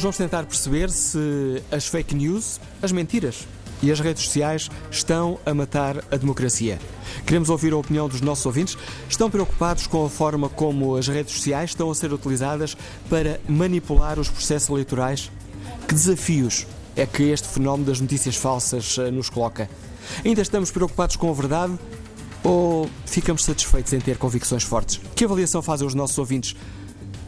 Hoje vamos tentar perceber se as fake news, as mentiras e as redes sociais estão a matar a democracia. Queremos ouvir a opinião dos nossos ouvintes. Estão preocupados com a forma como as redes sociais estão a ser utilizadas para manipular os processos eleitorais? Que desafios é que este fenómeno das notícias falsas eh, nos coloca? Ainda estamos preocupados com a verdade ou ficamos satisfeitos em ter convicções fortes? Que avaliação fazem os nossos ouvintes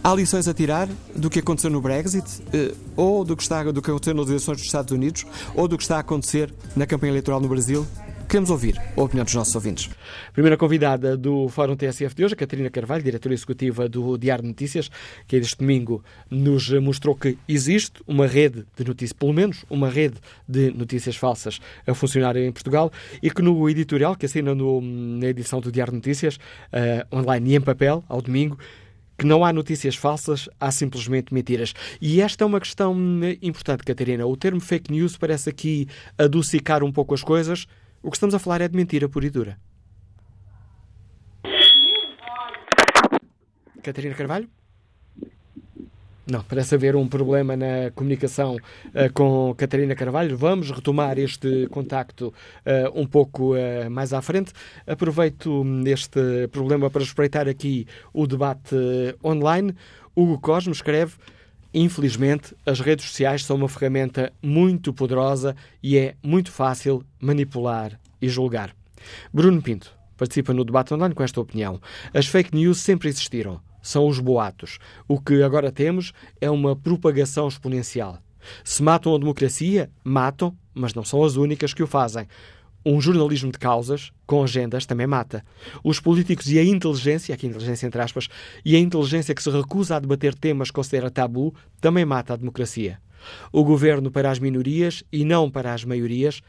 Há lições a tirar do que aconteceu no Brexit, eh, ou do que, está, do que aconteceu nas eleições dos Estados Unidos, ou do que está a acontecer na campanha eleitoral no Brasil? Queremos ouvir a opinião dos nossos ouvintes. Primeira convidada do Fórum TSF de hoje, a Catarina Carvalho, diretora executiva do Diário de Notícias, que este domingo nos mostrou que existe uma rede de notícias, pelo menos uma rede de notícias falsas a funcionar em Portugal e que no editorial que assina no, na edição do Diário de Notícias, uh, online e em papel, ao domingo, que não há notícias falsas, há simplesmente mentiras. E esta é uma questão importante, Catarina. O termo fake news parece aqui adocicar um pouco as coisas. O que estamos a falar é de mentira pura e dura. Catarina Carvalho? Não, parece haver um problema na comunicação uh, com Catarina Carvalho. Vamos retomar este contacto uh, um pouco uh, mais à frente. Aproveito este problema para espreitar aqui o debate online. Hugo Cosmo escreve: Infelizmente, as redes sociais são uma ferramenta muito poderosa e é muito fácil manipular e julgar. Bruno Pinto participa no debate online com esta opinião. As fake news sempre existiram são os boatos. O que agora temos é uma propagação exponencial. Se matam a democracia, matam, mas não são as únicas que o fazem. Um jornalismo de causas, com agendas, também mata. Os políticos e a inteligência, aqui inteligência entre aspas, e a inteligência que se recusa a debater temas que considera tabu, também mata a democracia. O governo para as minorias e não para as maiorias,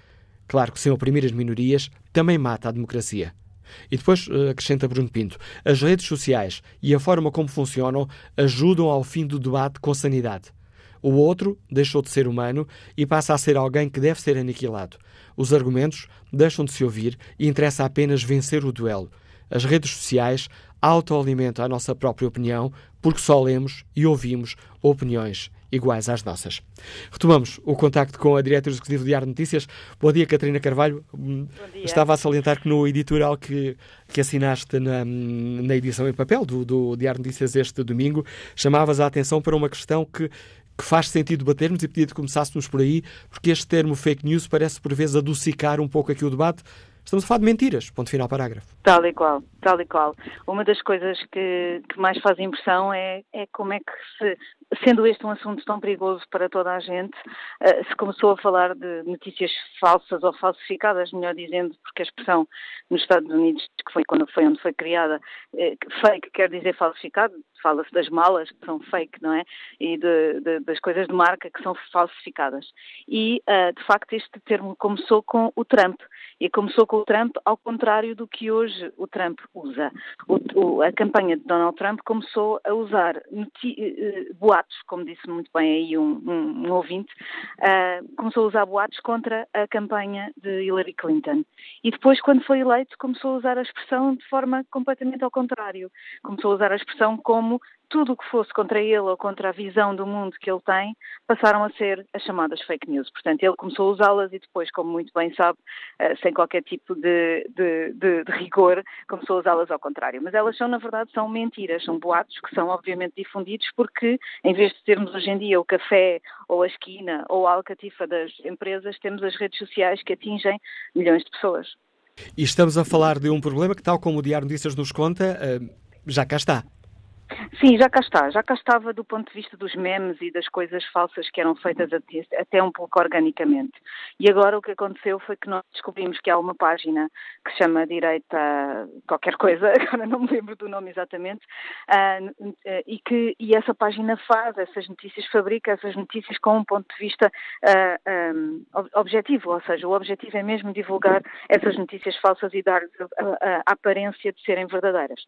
claro que sem oprimir as minorias, também mata a democracia. E depois eh, acrescenta Bruno Pinto: as redes sociais e a forma como funcionam ajudam ao fim do debate com sanidade. O outro deixou de ser humano e passa a ser alguém que deve ser aniquilado. Os argumentos deixam de se ouvir e interessa apenas vencer o duelo. As redes sociais autoalimentam a nossa própria opinião porque só lemos e ouvimos opiniões iguais às nossas. Retomamos o contacto com a diretora executiva do Diário Notícias. Bom dia, Catarina Carvalho. Dia. Estava a salientar que no editorial que, que assinaste na, na edição em papel do, do Diário Notícias este domingo, chamavas a atenção para uma questão que, que faz sentido batermos e pedir que começássemos por aí, porque este termo fake news parece por vezes adocicar um pouco aqui o debate. Estamos a falar de mentiras. Ponto final, parágrafo. Tal e qual, tal e qual. Uma das coisas que, que mais faz impressão é, é como é que se, sendo este um assunto tão perigoso para toda a gente, uh, se começou a falar de notícias falsas ou falsificadas, melhor dizendo, porque a expressão nos Estados Unidos, que foi quando foi onde foi criada, eh, fake quer dizer falsificado, fala-se das malas que são fake, não é? E de, de, das coisas de marca que são falsificadas. E, uh, de facto, este termo começou com o Trump. E começou com o Trump ao contrário do que hoje o Trump usa. O, o, a campanha de Donald Trump começou a usar uh, boatos, como disse muito bem aí um, um, um ouvinte, uh, começou a usar boatos contra a campanha de Hillary Clinton. E depois, quando foi eleito, começou a usar a expressão de forma completamente ao contrário. Começou a usar a expressão como tudo o que fosse contra ele ou contra a visão do mundo que ele tem passaram a ser as chamadas fake news. Portanto, ele começou a usá-las e depois, como muito bem sabe, eh, sem qualquer tipo de, de, de, de rigor, começou a usá-las ao contrário. Mas elas são, na verdade, são mentiras, são boatos que são obviamente difundidos porque, em vez de termos hoje em dia o café ou a esquina ou a alcatifa das empresas, temos as redes sociais que atingem milhões de pessoas. E estamos a falar de um problema que, tal como o Diário Notícias nos conta, eh, já cá está. Sim, já cá está. Já cá estava do ponto de vista dos memes e das coisas falsas que eram feitas até um pouco organicamente. E agora o que aconteceu foi que nós descobrimos que há uma página que se chama Direita qualquer coisa, agora não me lembro do nome exatamente, uh, e que e essa página faz essas notícias, fabrica essas notícias com um ponto de vista ah, um, objetivo, ou seja, o objetivo é mesmo divulgar essas notícias falsas e a, a aparência de serem verdadeiras.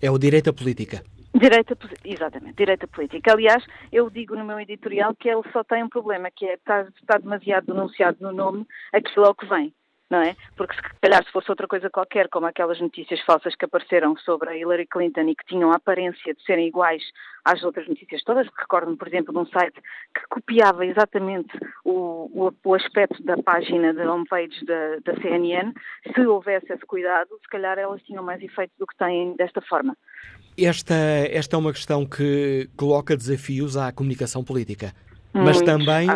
É o direita política. Direita, exatamente, direita política. Aliás, eu digo no meu editorial que ele só tem um problema, que é estar, está demasiado denunciado no nome aquilo ao que vem. Não é? Porque se calhar se fosse outra coisa qualquer, como aquelas notícias falsas que apareceram sobre a Hillary Clinton e que tinham a aparência de serem iguais às outras notícias todas, recordo-me, por exemplo, de um site que copiava exatamente o, o, o aspecto da página de homepage da, da CNN, se houvesse esse cuidado, se calhar elas tinham mais efeito do que têm desta forma. Esta, esta é uma questão que coloca desafios à comunicação política. Mas também,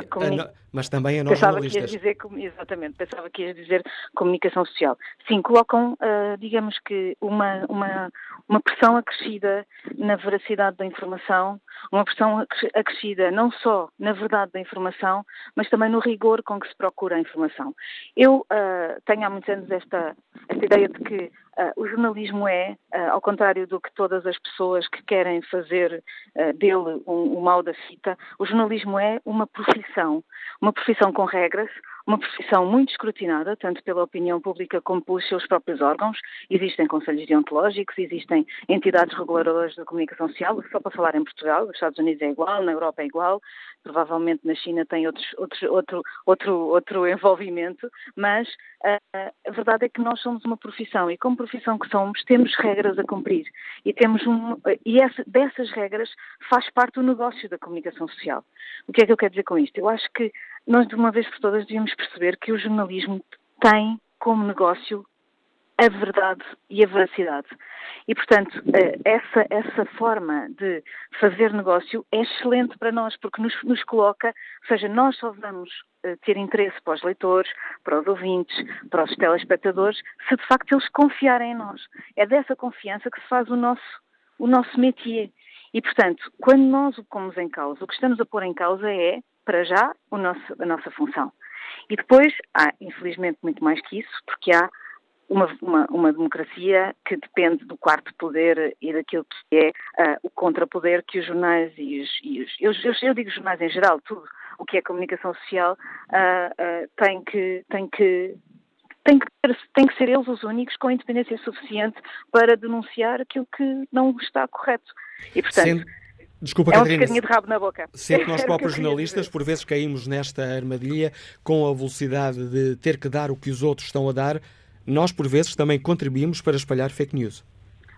mas também a nós pensava jornalistas. Que dizer, exatamente, pensava que ias dizer comunicação social. Sim, colocam, uh, digamos que, uma, uma, uma pressão acrescida na veracidade da informação, uma pressão acrescida não só na verdade da informação, mas também no rigor com que se procura a informação. Eu uh, tenho há muitos anos esta, esta ideia de que Uh, o jornalismo é, uh, ao contrário do que todas as pessoas que querem fazer uh, dele um, um mal da fita, o jornalismo é uma profissão, uma profissão com regras, uma profissão muito escrutinada, tanto pela opinião pública como pelos seus próprios órgãos. Existem conselhos deontológicos, existem entidades reguladoras da comunicação social, só para falar em Portugal, nos Estados Unidos é igual, na Europa é igual, provavelmente na China tem outros, outros, outro, outro, outro envolvimento, mas uh, a verdade é que nós somos uma profissão e como profissão que somos, temos regras a cumprir e temos um, e essa, dessas regras faz parte o negócio da comunicação social. O que é que eu quero dizer com isto? Eu acho que nós, de uma vez por todas, devíamos perceber que o jornalismo tem como negócio a verdade e a veracidade. E, portanto, eh, essa, essa forma de fazer negócio é excelente para nós, porque nos, nos coloca, ou seja, nós só vamos eh, ter interesse para os leitores, para os ouvintes, para os telespectadores, se de facto eles confiarem em nós. É dessa confiança que se faz o nosso, o nosso métier. E, portanto, quando nós o pomos em causa, o que estamos a pôr em causa é para já, nosso, a nossa função. E depois há, infelizmente, muito mais que isso, porque há uma, uma, uma, democracia que depende do quarto poder e daquilo que é uh, o contrapoder que os jornais e os, e os eu, eu, eu, digo jornais em geral, tudo o que é comunicação social uh, uh, tem que tem que tem que, tem que ser eles os únicos com independência suficiente para denunciar aquilo que não está correto. E, portanto, Desculpa, é um Catarina. de rabo na boca. Sempre nós próprios jornalistas, por vezes caímos nesta armadilha com a velocidade de ter que dar o que os outros estão a dar, nós por vezes também contribuímos para espalhar fake news.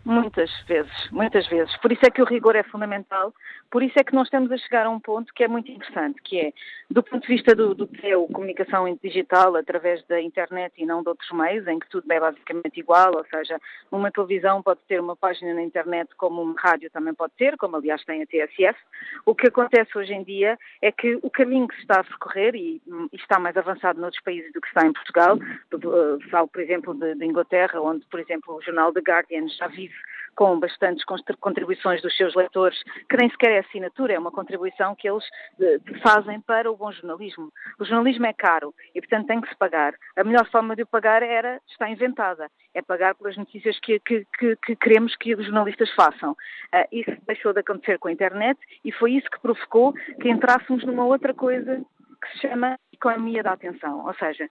Muitas vezes, muitas vezes. Por isso é que o rigor é fundamental, por isso é que nós estamos a chegar a um ponto que é muito interessante, que é, do ponto de vista do, do que é a comunicação digital através da internet e não de outros meios, em que tudo é basicamente igual, ou seja, uma televisão pode ter uma página na internet como uma rádio também pode ter, como aliás tem a TSF. O que acontece hoje em dia é que o caminho que se está a percorrer, e, e está mais avançado noutros países do que está em Portugal, eh, falo, por exemplo, de, de Inglaterra, onde, por exemplo, o jornal The Guardian já vive com bastantes contribuições dos seus leitores, que nem sequer é assinatura, é uma contribuição que eles eh, fazem para o bom jornalismo. O jornalismo é caro e, portanto, tem que se pagar. A melhor forma de o pagar era, está inventada, é pagar pelas notícias que, que, que, que queremos que os jornalistas façam. Uh, isso deixou de acontecer com a internet e foi isso que provocou que entrássemos numa outra coisa que se chama economia da atenção. Ou seja,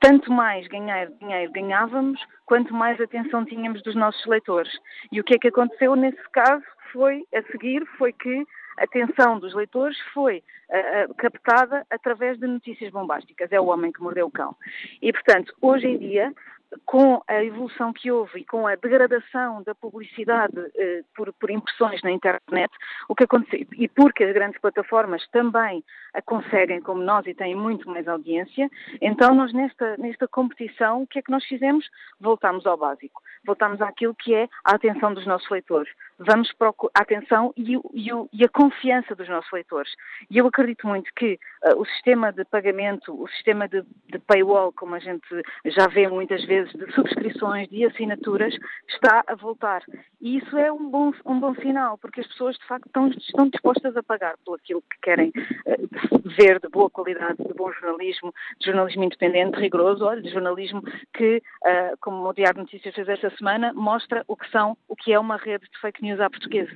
tanto mais ganhar dinheiro ganhávamos, quanto mais atenção tínhamos dos nossos leitores. E o que é que aconteceu nesse caso foi, a seguir, foi que a atenção dos leitores foi uh, captada através de notícias bombásticas. É o homem que mordeu o cão. E, portanto, hoje em dia, com a evolução que houve e com a degradação da publicidade eh, por, por, impressões na internet, o que aconteceu, e porque as grandes plataformas também a conseguem como nós e têm muito mais audiência, então nós nesta, nesta competição, o que é que nós fizemos? Voltámos ao básico, voltámos àquilo que é a atenção dos nossos leitores, vamos para a atenção e, e, e, a confiança dos nossos leitores. E eu acredito muito que uh, o sistema de pagamento, o sistema de, de paywall, como a gente já vê muitas vezes, de subscrições, de assinaturas, está a voltar. E isso é um bom, um bom sinal, porque as pessoas de facto estão, estão dispostas a pagar por aquilo que querem uh, ver de boa qualidade, de bom jornalismo, de jornalismo independente, rigoroso, olha, de jornalismo que, uh, como o Diário de Notícias fez esta semana, mostra o que são, o que é uma rede de fake news à portuguesa.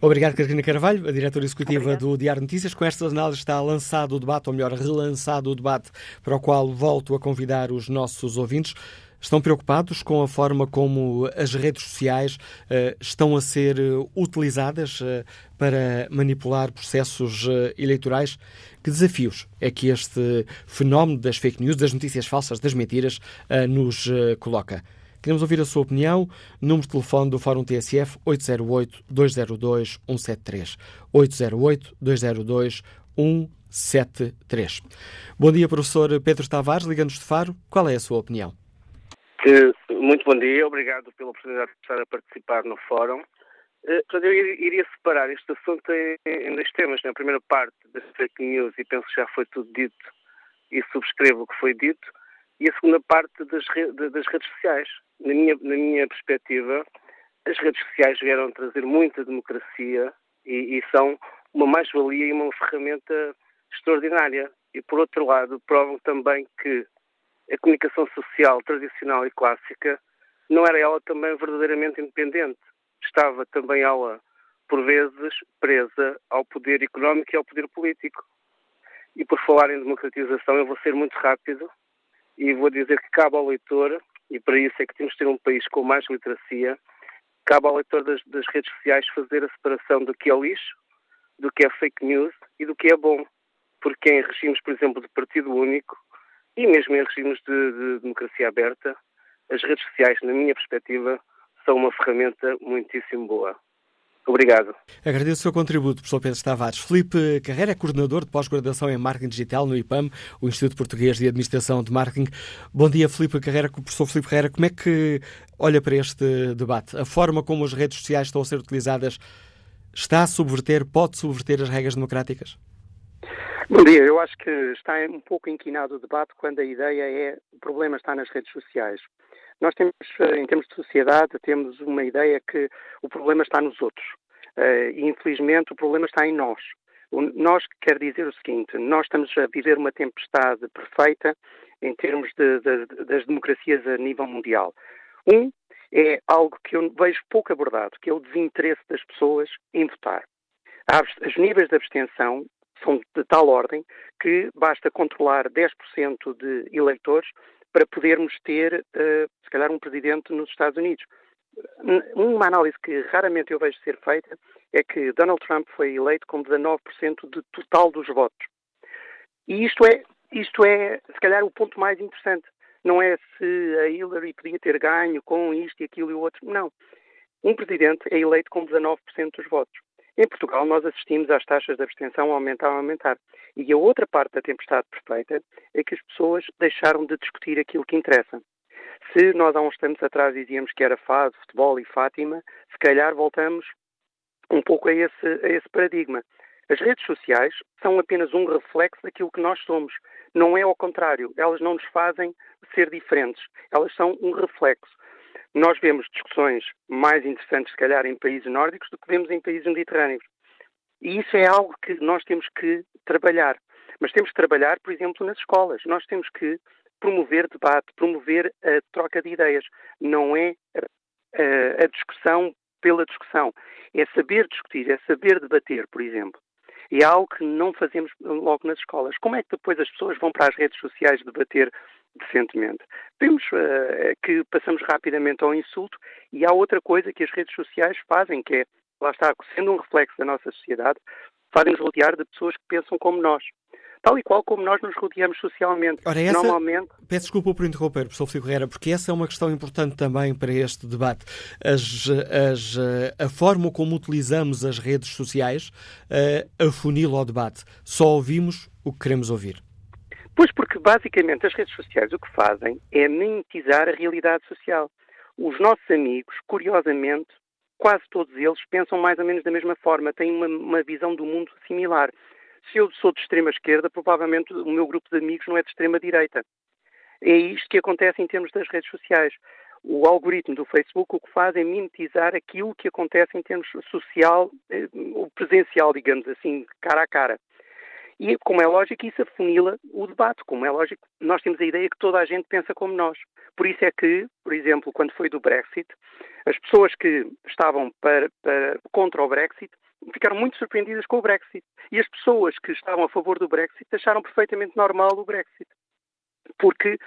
Obrigado, Catarina Carvalho, a diretora executiva Obrigada. do Diário de Notícias. Com estas análises está lançado o debate, ou melhor, relançado o debate, para o qual volto a convidar os nossos ouvintes. Estão preocupados com a forma como as redes sociais uh, estão a ser utilizadas uh, para manipular processos eleitorais? Que desafios é que este fenómeno das fake news, das notícias falsas, das mentiras, nos coloca? Queremos ouvir a sua opinião. Número de telefone do Fórum TSF 808-202-173. 808-202-173. Bom dia, professor Pedro Tavares, ligando-nos de Faro. Qual é a sua opinião? Muito bom dia, obrigado pela oportunidade de estar a participar no fórum. Eh, eu iria separar este assunto em dois temas. Na primeira parte das fake news, e penso que já foi tudo dito, e subscrevo o que foi dito, e a segunda parte das, das redes sociais. Na minha, na minha perspectiva, as redes sociais vieram trazer muita democracia e, e são uma mais-valia e uma ferramenta extraordinária. E, por outro lado, provam também que a comunicação social tradicional e clássica não era ela também verdadeiramente independente. Estava também ela, por vezes, presa ao poder económico e ao poder político. E por falar em democratização, eu vou ser muito rápido e vou dizer que cabe ao leitor, e para isso é que temos de ter um país com mais literacia, cabe ao leitor das, das redes sociais fazer a separação do que é lixo, do que é fake news e do que é bom. Porque em regimes, por exemplo, de partido único, e mesmo em regimes de, de democracia aberta, as redes sociais, na minha perspectiva, são uma ferramenta muitíssimo boa. Obrigado. Agradeço o seu contributo, professor Pedro Tavares. Felipe Carreira é coordenador de pós-graduação em Marketing Digital no IPAM, o Instituto Português de Administração de Marketing. Bom dia, Felipe Carreira. Professor Felipe Carreira, como é que olha para este debate? A forma como as redes sociais estão a ser utilizadas está a subverter, pode subverter as regras democráticas? Bom dia, eu acho que está um pouco inquinado o debate quando a ideia é o problema está nas redes sociais. Nós temos, eh, em termos de sociedade, temos uma ideia que o problema está nos outros. Eh, e, infelizmente, o problema está em nós. Nós quer dizer o seguinte: nós estamos a viver uma tempestade perfeita em termos de, de, das democracias a nível mundial. Um é algo que eu vejo pouco abordado, que é o desinteresse das pessoas em votar. Os níveis de abstenção são de tal ordem que basta controlar 10% de eleitores para podermos ter, uh, se calhar, um presidente nos Estados Unidos. Uma análise que raramente eu vejo ser feita é que Donald Trump foi eleito com 19% de total dos votos. E isto é, isto é, se calhar, o ponto mais interessante. Não é se a Hillary podia ter ganho com isto e aquilo e o outro. Não. Um presidente é eleito com 19% dos votos. Em Portugal, nós assistimos às taxas de abstenção a aumentar, a aumentar. E a outra parte da tempestade perfeita é que as pessoas deixaram de discutir aquilo que interessa. Se nós há uns tempos atrás dizíamos que era fado, futebol e Fátima, se calhar voltamos um pouco a esse, a esse paradigma. As redes sociais são apenas um reflexo daquilo que nós somos. Não é ao contrário. Elas não nos fazem ser diferentes. Elas são um reflexo. Nós vemos discussões mais interessantes, se calhar, em países nórdicos do que vemos em países mediterrâneos. E isso é algo que nós temos que trabalhar. Mas temos que trabalhar, por exemplo, nas escolas. Nós temos que promover debate, promover a troca de ideias. Não é a, a discussão pela discussão. É saber discutir, é saber debater, por exemplo. E é algo que não fazemos logo nas escolas. Como é que depois as pessoas vão para as redes sociais debater decentemente. Vemos uh, que passamos rapidamente ao insulto e há outra coisa que as redes sociais fazem, que é, lá está, sendo um reflexo da nossa sociedade, fazem-nos rodear de pessoas que pensam como nós. Tal e qual como nós nos rodeamos socialmente. Ora, essa, Normalmente... Peço desculpa por interromper, professor Filipe Guerreira, porque essa é uma questão importante também para este debate. As, as, a forma como utilizamos as redes sociais uh, afunila o debate. Só ouvimos o que queremos ouvir. Pois porque basicamente as redes sociais o que fazem é mimetizar a realidade social. Os nossos amigos, curiosamente, quase todos eles pensam mais ou menos da mesma forma, têm uma, uma visão do mundo similar. Se eu sou de extrema esquerda, provavelmente o meu grupo de amigos não é de extrema direita. É isto que acontece em termos das redes sociais. O algoritmo do Facebook o que faz é mimetizar aquilo que acontece em termos social, eh, o presencial, digamos assim, cara a cara. E, como é lógico, isso afunila o debate. Como é lógico, nós temos a ideia que toda a gente pensa como nós. Por isso é que, por exemplo, quando foi do Brexit, as pessoas que estavam para, para, contra o Brexit ficaram muito surpreendidas com o Brexit. E as pessoas que estavam a favor do Brexit acharam perfeitamente normal o Brexit. porque,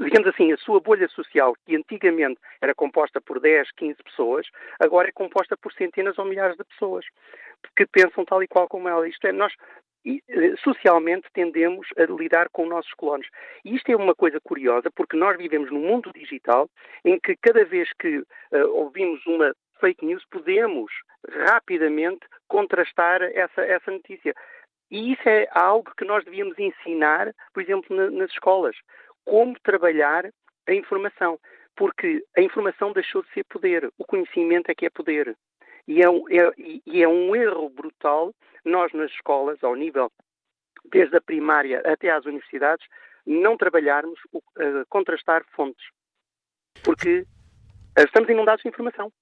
digamos assim, a sua bolha social, que antigamente era composta por 10, 15 pessoas, agora é composta por centenas ou milhares de pessoas que pensam tal e qual como ela. Isto é, nós socialmente tendemos a lidar com nossos colonos. E isto é uma coisa curiosa, porque nós vivemos num mundo digital em que cada vez que uh, ouvimos uma fake news, podemos rapidamente contrastar essa, essa notícia. E isso é algo que nós devíamos ensinar, por exemplo, na, nas escolas. Como trabalhar a informação. Porque a informação deixou de ser poder. O conhecimento é que é poder. E é um, é, e é um erro brutal nós, nas escolas, ao nível desde a primária até às universidades, não trabalharmos uh, contrastar fontes. Porque uh, estamos inundados de informação.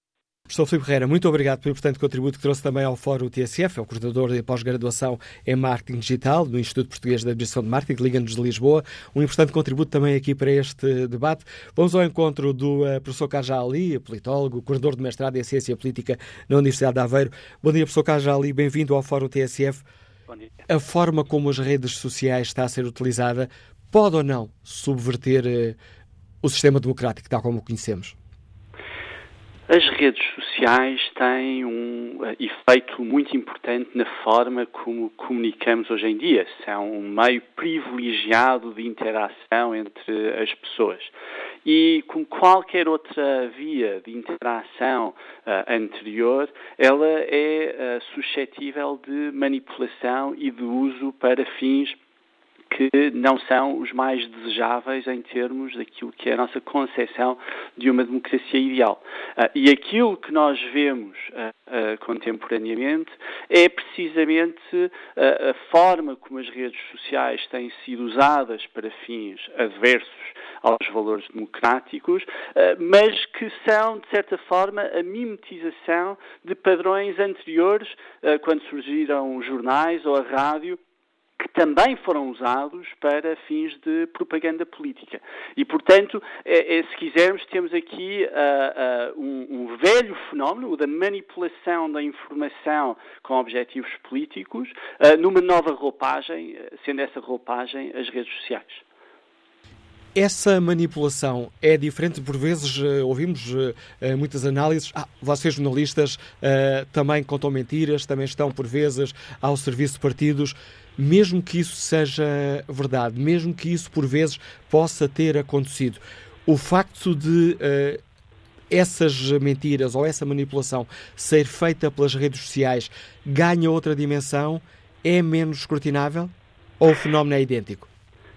Professor Filipe Ferreira, muito obrigado pelo importante contributo que trouxe também ao Fórum TSF, é o coordenador de pós-graduação em Marketing Digital do Instituto Português de Administração de Marketing, Liga-nos de Lisboa. Um importante contributo também aqui para este debate. Vamos ao encontro do uh, professor Kaja Ali, politólogo, coordenador de mestrado em Ciência Política na Universidade de Aveiro. Bom dia, professor Kaja Ali, bem-vindo ao Fórum TSF. Bom dia. A forma como as redes sociais está a ser utilizada pode ou não subverter uh, o sistema democrático tal como o conhecemos? As redes sociais têm um uh, efeito muito importante na forma como comunicamos hoje em dia. São um meio privilegiado de interação entre as pessoas. E como qualquer outra via de interação uh, anterior, ela é uh, suscetível de manipulação e de uso para fins que não são os mais desejáveis em termos daquilo que é a nossa concepção de uma democracia ideal. Uh, e aquilo que nós vemos uh, uh, contemporaneamente é precisamente a forma como as redes sociais têm sido usadas para fins adversos aos valores democráticos, mas que são, de certa forma, a mimetização de padrões anteriores, quando surgiram os jornais ou a rádio, que também foram usados para fins de propaganda política. E, portanto, é, é, se quisermos, temos aqui uh, uh, um, um, velho fenómeno, o da manipulação da informação com objetivos políticos, uh, numa nova roupagem, sendo essa roupagem as redes sociais. Essa manipulação é diferente, por vezes ouvimos muitas análises. Ah, vocês, jornalistas, também contam mentiras, também estão, por vezes, ao serviço de partidos mesmo que isso seja verdade, mesmo que isso por vezes possa ter acontecido, o facto de uh, essas mentiras ou essa manipulação ser feita pelas redes sociais ganha outra dimensão, é menos escrutinável ou o fenómeno é idêntico?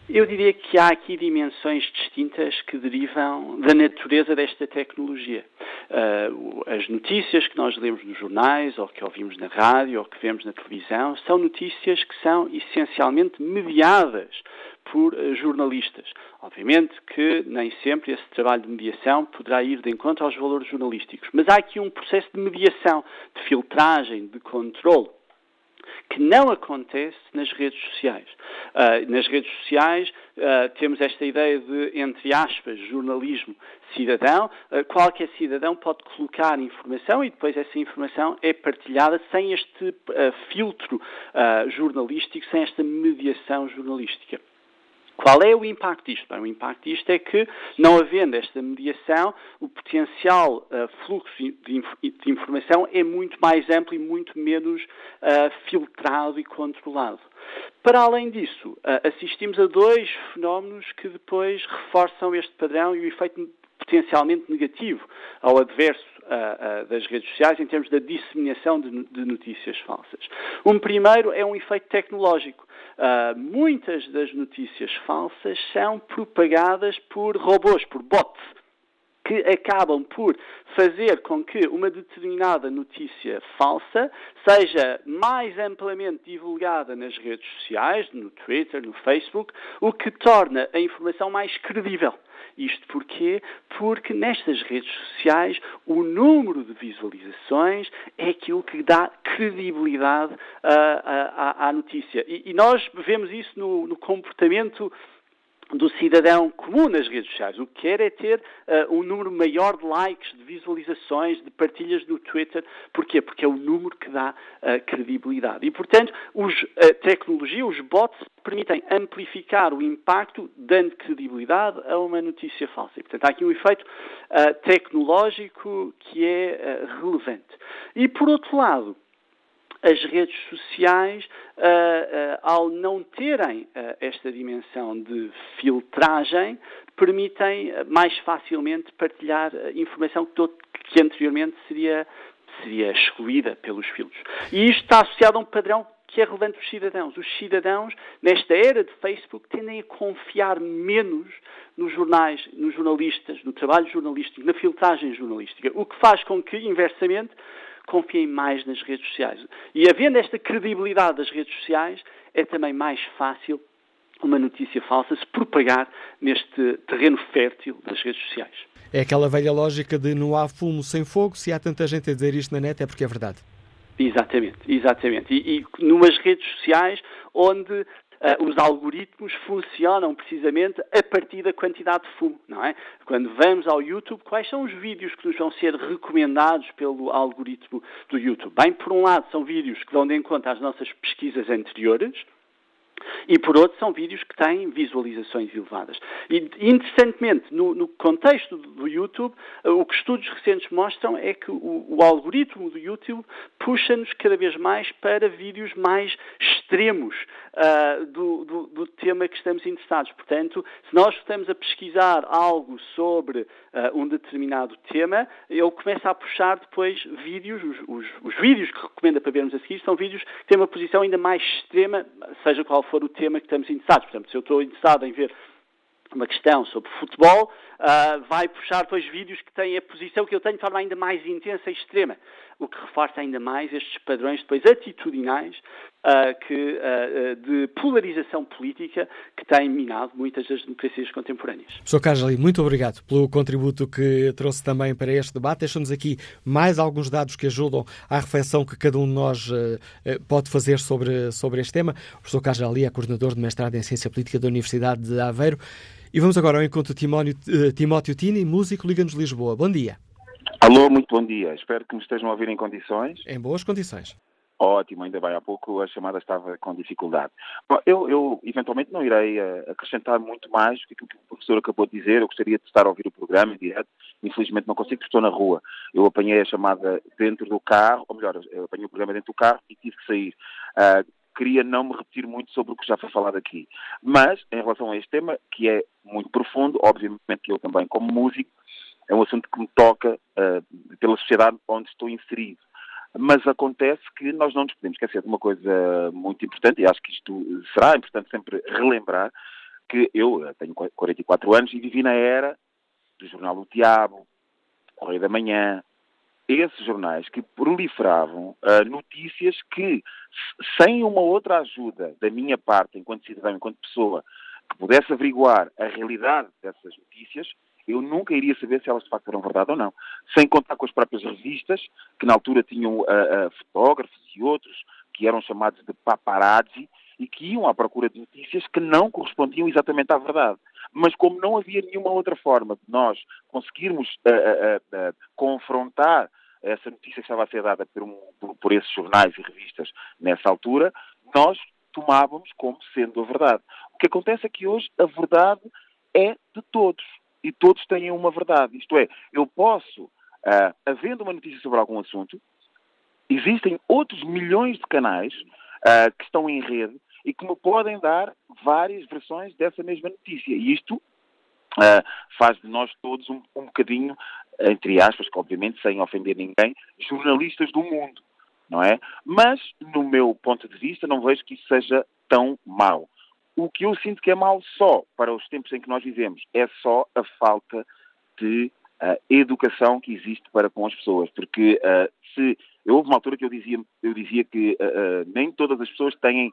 Eu diria que há aqui dimensões distintas que derivam da natureza desta tecnologia. Uh, as notícias que nós lemos nos jornais, ou que ouvimos na rádio, ou que vemos na televisão, são notícias que são essencialmente mediadas por uh, jornalistas. Obviamente que nem sempre esse trabalho de mediação poderá ir de encontro aos valores jornalísticos, mas há aqui um processo de mediação, de filtragem, de controle que não acontece nas redes sociais. Uh, nas redes sociais uh, temos esta ideia de, entre aspas, jornalismo cidadão. Uh, qualquer cidadão pode colocar informação e depois essa informação é partilhada sem este filtro jornalístico, sem esta mediação jornalística. Qual é o impacto disto? Bem, o impacto disto é que, não havendo esta mediação, o potencial uh, fluxo de, inf de, informação é muito mais amplo e muito menos uh, filtrado e controlado. Para além disso, uh, assistimos a dois fenómenos que depois reforçam este padrão e o efeito potencialmente negativo ao adverso uh, uh, das redes sociais em termos da disseminação de, de, notícias falsas. Um primeiro é um efeito tecnológico. Uh, muitas das notícias falsas são propagadas por robôs, por bots, que acabam por fazer com que uma determinada notícia falsa seja mais amplamente divulgada nas redes sociais, no Twitter, no Facebook, o que torna a informação mais credível. Isto porquê? Porque nestas redes sociais o número de visualizações é aquilo que dá credibilidade à, à, à notícia. E, e, nós vemos isso no, no comportamento do cidadão comum nas redes sociais. O que quer é ter uh, um número maior de likes, de visualizações, de partilhas no Twitter. Porquê? Porque é o número que dá uh, credibilidade. E, portanto, a tecnologia, os bots, permitem amplificar o impacto, dando credibilidade a uma notícia falsa. E, portanto, há aqui um efeito tecnológico que é relevante. E, por outro lado, as redes sociais, uh, uh, ao não terem uh, esta dimensão de filtragem, permitem mais facilmente partilhar informação que, todo, que anteriormente seria, seria excluída pelos filtros. E isto está associado a um padrão que é relevante dos cidadãos. Os cidadãos, nesta era de Facebook, tendem a confiar menos nos jornais, nos jornalistas, no trabalho jornalístico, na filtragem jornalística, o que faz com que, inversamente, confiem mais nas redes sociais. E havendo esta credibilidade das redes sociais, é também mais fácil uma notícia falsa se propagar neste terreno fértil das redes sociais. É aquela velha lógica de não há fumo sem fogo, se há tanta gente a dizer isto na net é porque é verdade. Exatamente, exatamente. E, e numas redes sociais onde uh, os algoritmos funcionam precisamente a partir da quantidade de fumo, não é? Quando vamos ao YouTube, quais são os vídeos que nos vão ser recomendados pelo algoritmo do YouTube? Bem, por um lado, são vídeos que vão de encontro às nossas pesquisas anteriores, e por outro, são vídeos que têm visualizações elevadas. E, interessantemente, no, no contexto do, YouTube, eh, o que estudos recentes mostram é que o, o algoritmo do YouTube puxa-nos cada vez mais para vídeos mais extremos uh, do, do, do, tema que estamos interessados. Portanto, se nós estamos a pesquisar algo sobre uh, um determinado tema, ele começa a puxar depois vídeos, os, os, os vídeos que recomenda para vermos a seguir são vídeos que têm uma posição ainda mais extrema, seja qual for o tema que estamos interessados. Por exemplo, se eu estou interessado em ver uma questão sobre futebol, uh, vai puxar depois vídeos que têm a posição que eu tenho de forma ainda mais intensa e extrema, o que reforça ainda mais estes padrões depois atitudinais uh, que, uh, de polarização política que têm minado muitas das democracias contemporâneas. Sr. Carlos muito obrigado pelo contributo que trouxe também para este debate. Deixa-nos aqui mais alguns dados que ajudam à reflexão que cada um de nós pode fazer sobre, sobre este tema. O professor Carlos é coordenador de mestrado em Ciência Política da Universidade de Aveiro. E vamos agora ao encontro de Timóteo, uh, Timóteo Tini, músico Liga-nos Lisboa. Bom dia. Alô, muito bom dia. Espero que me estejam a ouvir em condições. Em boas condições. Ótimo, ainda bem. Há pouco a chamada estava com dificuldade. Bom, eu, eu, eventualmente não irei uh, acrescentar muito mais do que o que o professor acabou de dizer. Eu gostaria de estar a ouvir o programa em direto. Infelizmente não consigo, porque estou na rua. Eu apanhei a chamada dentro do carro, ou melhor, eu apanhei o programa dentro do carro e tive que sair. Uh, queria não me repetir muito sobre o que já foi falado aqui. Mas, em relação a este tema, que é muito profundo, obviamente que eu também, como músico, é um assunto que me toca uh, pela sociedade onde estou inserido. Mas acontece que nós não nos podemos esquecer de uma coisa muito importante, e acho que isto será importante sempre relembrar, que eu tenho 44 anos e vivi na era do Jornal do Diabo, Correio da Manhã, esses jornais que proliferavam uh, notícias que, sem uma outra ajuda da minha parte, enquanto cidadão, enquanto pessoa, que pudesse averiguar a realidade dessas notícias, eu nunca iria saber se elas de facto eram verdade ou não. Sem contar com as próprias revistas, que na altura tinham uh, uh, fotógrafos e outros que eram chamados de paparazzi e que iam à procura de notícias que não correspondiam exatamente à verdade. Mas como não havia nenhuma outra forma de nós conseguirmos uh, confrontar essa notícia que estava a ser dada por, um, por, por esses jornais e revistas nessa altura, nós tomávamos como sendo a verdade. O que acontece é que hoje a verdade é de todos. E todos têm uma verdade. Isto é, eu posso, uh, havendo uma notícia sobre algum assunto, existem outros milhões de canais uh, que estão em rede e que me podem dar várias versões dessa mesma notícia. E isto uh, faz de nós todos um, um bocadinho entre aspas, que obviamente sem ofender ninguém, jornalistas do mundo, não é? Mas, no meu ponto de vista, não vejo que isso seja tão mau. O que eu sinto que é mau só para os tempos em que nós vivemos é só a falta de uh, educação que existe para com as pessoas, porque uh, se houve uma altura que eu dizia, eu dizia que uh, nem todas as pessoas têm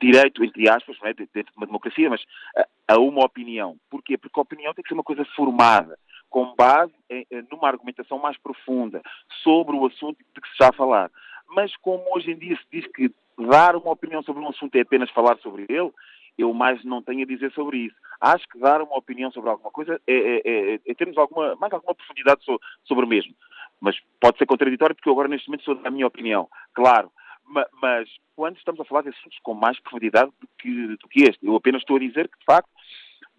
direito, entre aspas, é? dentro de uma democracia, mas a, a, uma opinião. Porquê? Porque a opinião tem que ser uma coisa formada, com base em, numa argumentação mais profunda sobre o assunto de que se está a falar. Mas como hoje em dia se diz que dar uma opinião sobre um assunto é apenas falar sobre ele, eu mais não tenho a dizer sobre isso. Acho que dar uma opinião sobre alguma coisa é, é, é, é termos alguma, mais alguma profundidade sobre, sobre o mesmo. Mas pode ser contraditório porque eu agora neste momento sou da minha opinião, claro. Mas, quando estamos a falar de assuntos com mais profundidade do que, do que este, eu apenas estou a dizer que, de facto,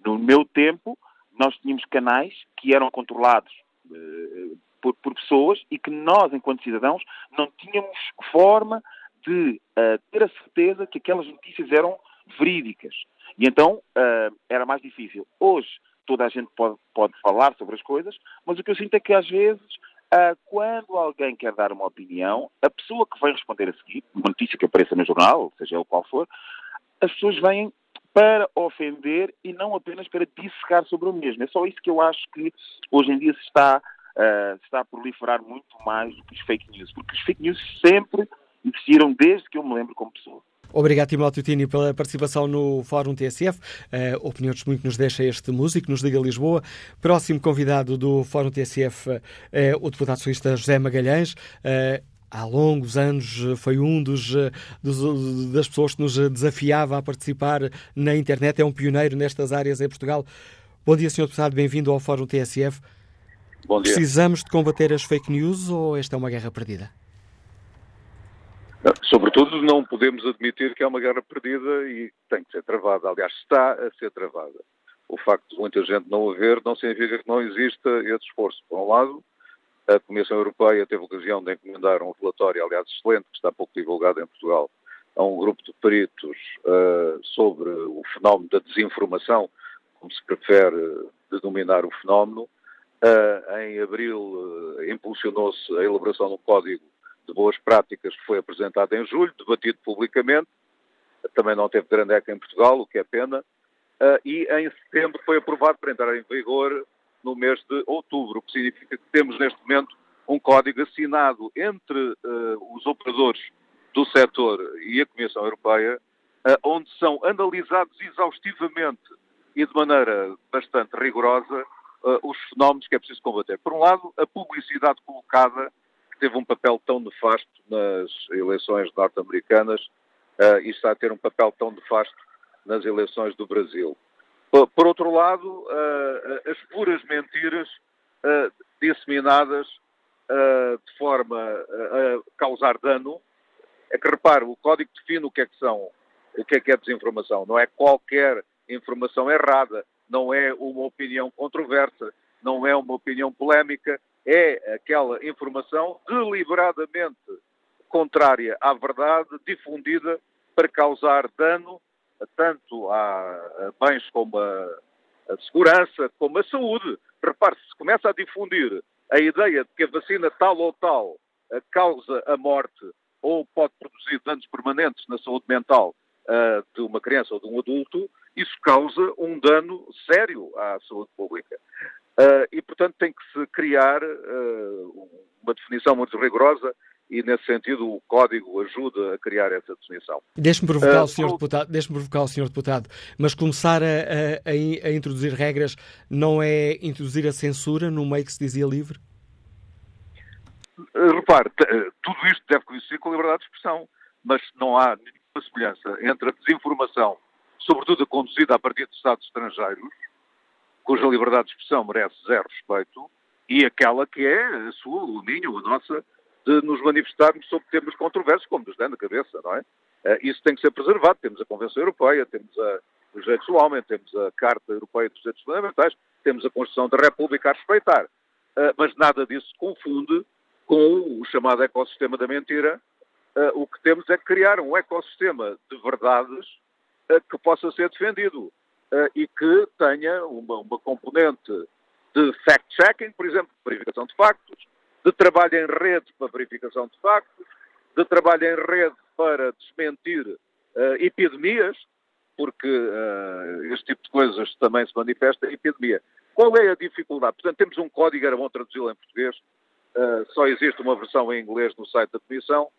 no meu tempo, nós tínhamos canais que eram controlados uh, por, por, pessoas e que nós, enquanto cidadãos, não tínhamos forma de uh, ter a certeza que aquelas notícias eram verídicas. E então uh, era mais difícil. Hoje toda a gente pode, pode falar sobre as coisas, mas o que eu sinto é que às vezes Uh, quando alguém quer dar uma opinião, a pessoa que vai responder a seguir, uma notícia que apareça no jornal, seja o qual for, as pessoas vêm para ofender e não apenas para dissecar sobre o mesmo. É só isso que eu acho que hoje em dia se está, uh, se está a proliferar muito mais do que os fake news, porque os fake news sempre existiram desde que eu me lembro como pessoa. Obrigado, Timóteo Tini, pela participação no Fórum TSF. Uh, de testemunho que nos deixa este músico, nos Liga Lisboa. Próximo convidado do Fórum TSF é o deputado socialista José Magalhães. Uh, há longos anos foi um dos, dos, das pessoas que nos desafiava a participar na internet. É um pioneiro nestas áreas em Portugal. Bom dia, Sr. Deputado. Bem-vindo ao Fórum TSF. Bom dia. Precisamos de combater as fake news ou esta é uma guerra perdida? Sobretudo, não podemos admitir que é uma guerra perdida e tem que ser travada. Aliás, está a ser travada. O facto de muita gente não a ver não significa que não exista esse esforço. Por um lado, a Comissão Europeia teve ocasião de encomendar um relatório, aliás, excelente, que está pouco divulgado em Portugal, a um grupo de peritos uh, sobre o fenómeno da desinformação, como se prefere denominar o fenómeno. Uh, em abril, uh, impulsionou-se a elaboração de um código de boas práticas que foi apresentado em julho, debatido publicamente, também não teve grande eco em Portugal, o que é pena, uh, e em setembro foi aprovado para entrar em vigor no mês de outubro, o que significa que temos neste momento um código assinado entre uh, os operadores do setor e a Comissão Europeia, uh, onde são analisados exaustivamente e de maneira bastante rigorosa os fenómenos que é preciso combater. Por um lado, a publicidade colocada que teve um papel tão nefasto nas eleições norte-americanas uh, e está a ter um papel tão nefasto nas eleições do Brasil. Por, por outro lado, uh, as puras mentiras uh, disseminadas de forma a causar dano, é que repare, o código define o que é que são, o que é que é desinformação. Não é qualquer informação errada, não é uma opinião controversa, não é uma opinião polémica, é aquela informação deliberadamente contrária à verdade, difundida para causar dano tanto a, bens como a, a segurança, como a saúde. Repare-se, se começa a difundir a ideia de que a vacina tal ou tal causa a morte ou pode produzir danos permanentes na saúde mental uh, de uma criança ou de um adulto, isso causa um dano sério à saúde pública. Uh, e, portanto, tem que se criar uh, uma definição muito rigorosa e, nesse sentido, o Código ajuda a criar essa definição. Deixe-me provocar, uh, o senhor deputado, deixe provocar o Sr. Deputado, mas começar a, a, a, introduzir regras não é introduzir a censura no meio que se dizia livre? Repare, tudo isto deve coincidir com a liberdade de expressão, mas não há nenhuma semelhança entre a desinformação, sobretudo a conduzida a partir de Estados estrangeiros, cuja liberdade de expressão merece zero respeito, e aquela que é a sua, o ninho, a nossa, de nos manifestarmos sobre temas controversos, como nos dá na cabeça, não é? Uh, isso tem que ser preservado. Temos a Convenção Europeia, temos a, os direitos do homem, temos a Carta Europeia dos Direitos Fundamentais, temos a Constituição da República a respeitar. Uh, mas nada disso se confunde com o chamado ecossistema da mentira. Uh, o que temos é criar um ecossistema de verdades que possa ser defendido e que tenha uma, uma componente de fact-checking, por exemplo, verificação de factos, de trabalho em rede para verificação de factos, de trabalho em rede para desmentir uh, epidemias, porque uh, este tipo de coisas também se manifesta em epidemia. Qual é a dificuldade? Portanto, temos um código, era bom traduzi-lo em português, uh, só existe uma versão em inglês no site da Comissão,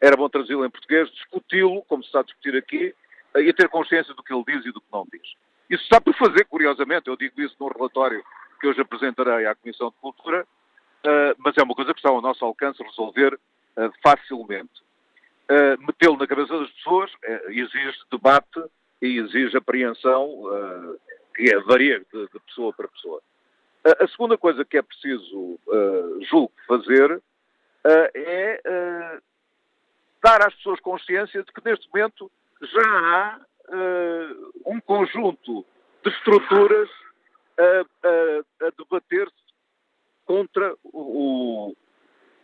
era bom traduzi-lo em português, discuti-lo, como se está a discutir aqui, e ter consciência do que ele diz e do que não diz. Isso está por fazer, curiosamente, eu digo isso no relatório que hoje apresentarei à Comissão de Cultura, uh, mas é uma coisa que está ao nosso alcance resolver uh, facilmente. Uh, Metê-lo na cabeça das pessoas exige debate e exige apreensão que é, varia de, de, pessoa para pessoa. A segunda coisa que é preciso, julgo, fazer é dar às pessoas consciência de que neste momento já há um conjunto de estruturas a, a, a debater-se contra o,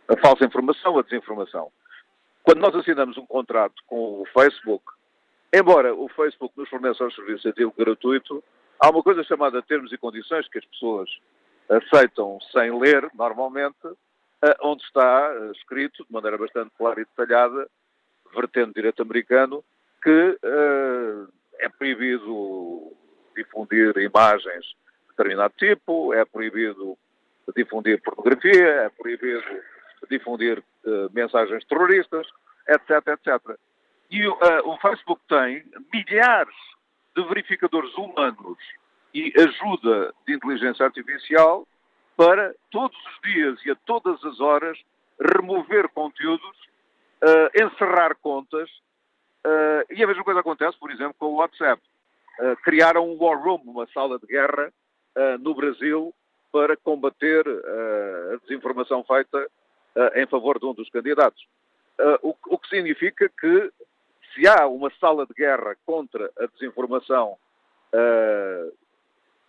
a falsa informação, a desinformação. Quando nós assinamos um contrato com o Facebook, embora o Facebook nos forneça um serviço de gratuito, há uma coisa chamada termos e condições que as pessoas aceitam sem ler, normalmente, eh, onde está eh, escrito, de maneira bastante clara e detalhada, vertendo direito americano, que uh, é proibido difundir imagens de determinado tipo, é proibido difundir pornografia, é proibido difundir uh, mensagens terroristas, etc, etc. E uh, o Facebook tem milhares de verificadores humanos e ajuda de inteligência artificial para todos os dias e a todas as horas remover conteúdos, uh, encerrar contas. Uh, e a mesma coisa acontece, por exemplo, com o WhatsApp. Uh, criaram um war room, uma sala de guerra, no Brasil para combater a desinformação feita em favor de um dos candidatos. O, o que significa que se há uma sala de guerra contra a desinformação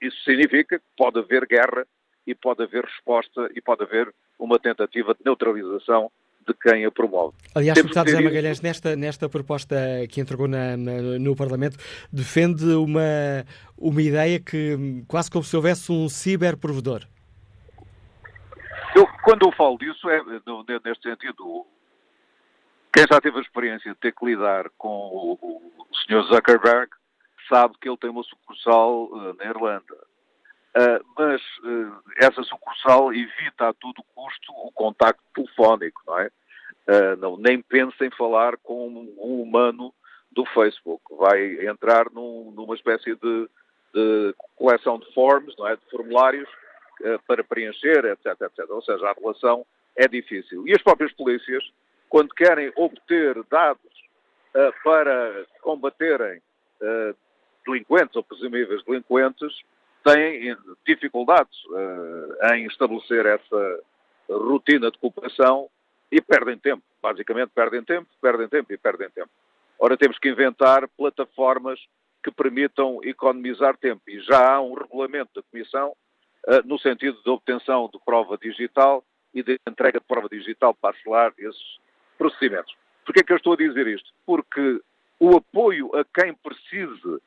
isso significa que pode haver guerra e pode haver resposta e pode haver uma tentativa de neutralização de quem a promove. Aliás, o deputado José Magalhães, nesta, nesta proposta que entregou na, na, no Parlamento, defende uma, uma ideia que quase como se houvesse um ciberprovedor. Eu, quando eu falo disso, é neste sentido. Quem já teve a experiência de ter que lidar com o, o Sr. Zuckerberg sabe que ele tem uma sucursal uh, na Irlanda. Uh, mas uh, essa sucursal evita a todo custo o contacto telefónico, não é? não, nem pensa em falar com um humano do Facebook. Vai entrar num, numa espécie de, de, coleção de forms, não é? De formulários para preencher, etc, etc. Ou seja, a relação é difícil. E as próprias polícias, quando querem obter dados para combaterem delinquentes ou presumíveis delinquentes têm dificuldades uh, em estabelecer essa rotina de cooperação e perdem tempo. Basicamente, perdem tempo, perdem tempo e perdem tempo. Ora, temos que inventar plataformas que permitam economizar tempo. E já há um regulamento da Comissão uh, no sentido de obtenção de prova digital e de entrega de prova digital para acelerar esses procedimentos. Por que é que eu estou a dizer isto? Porque o apoio a quem precise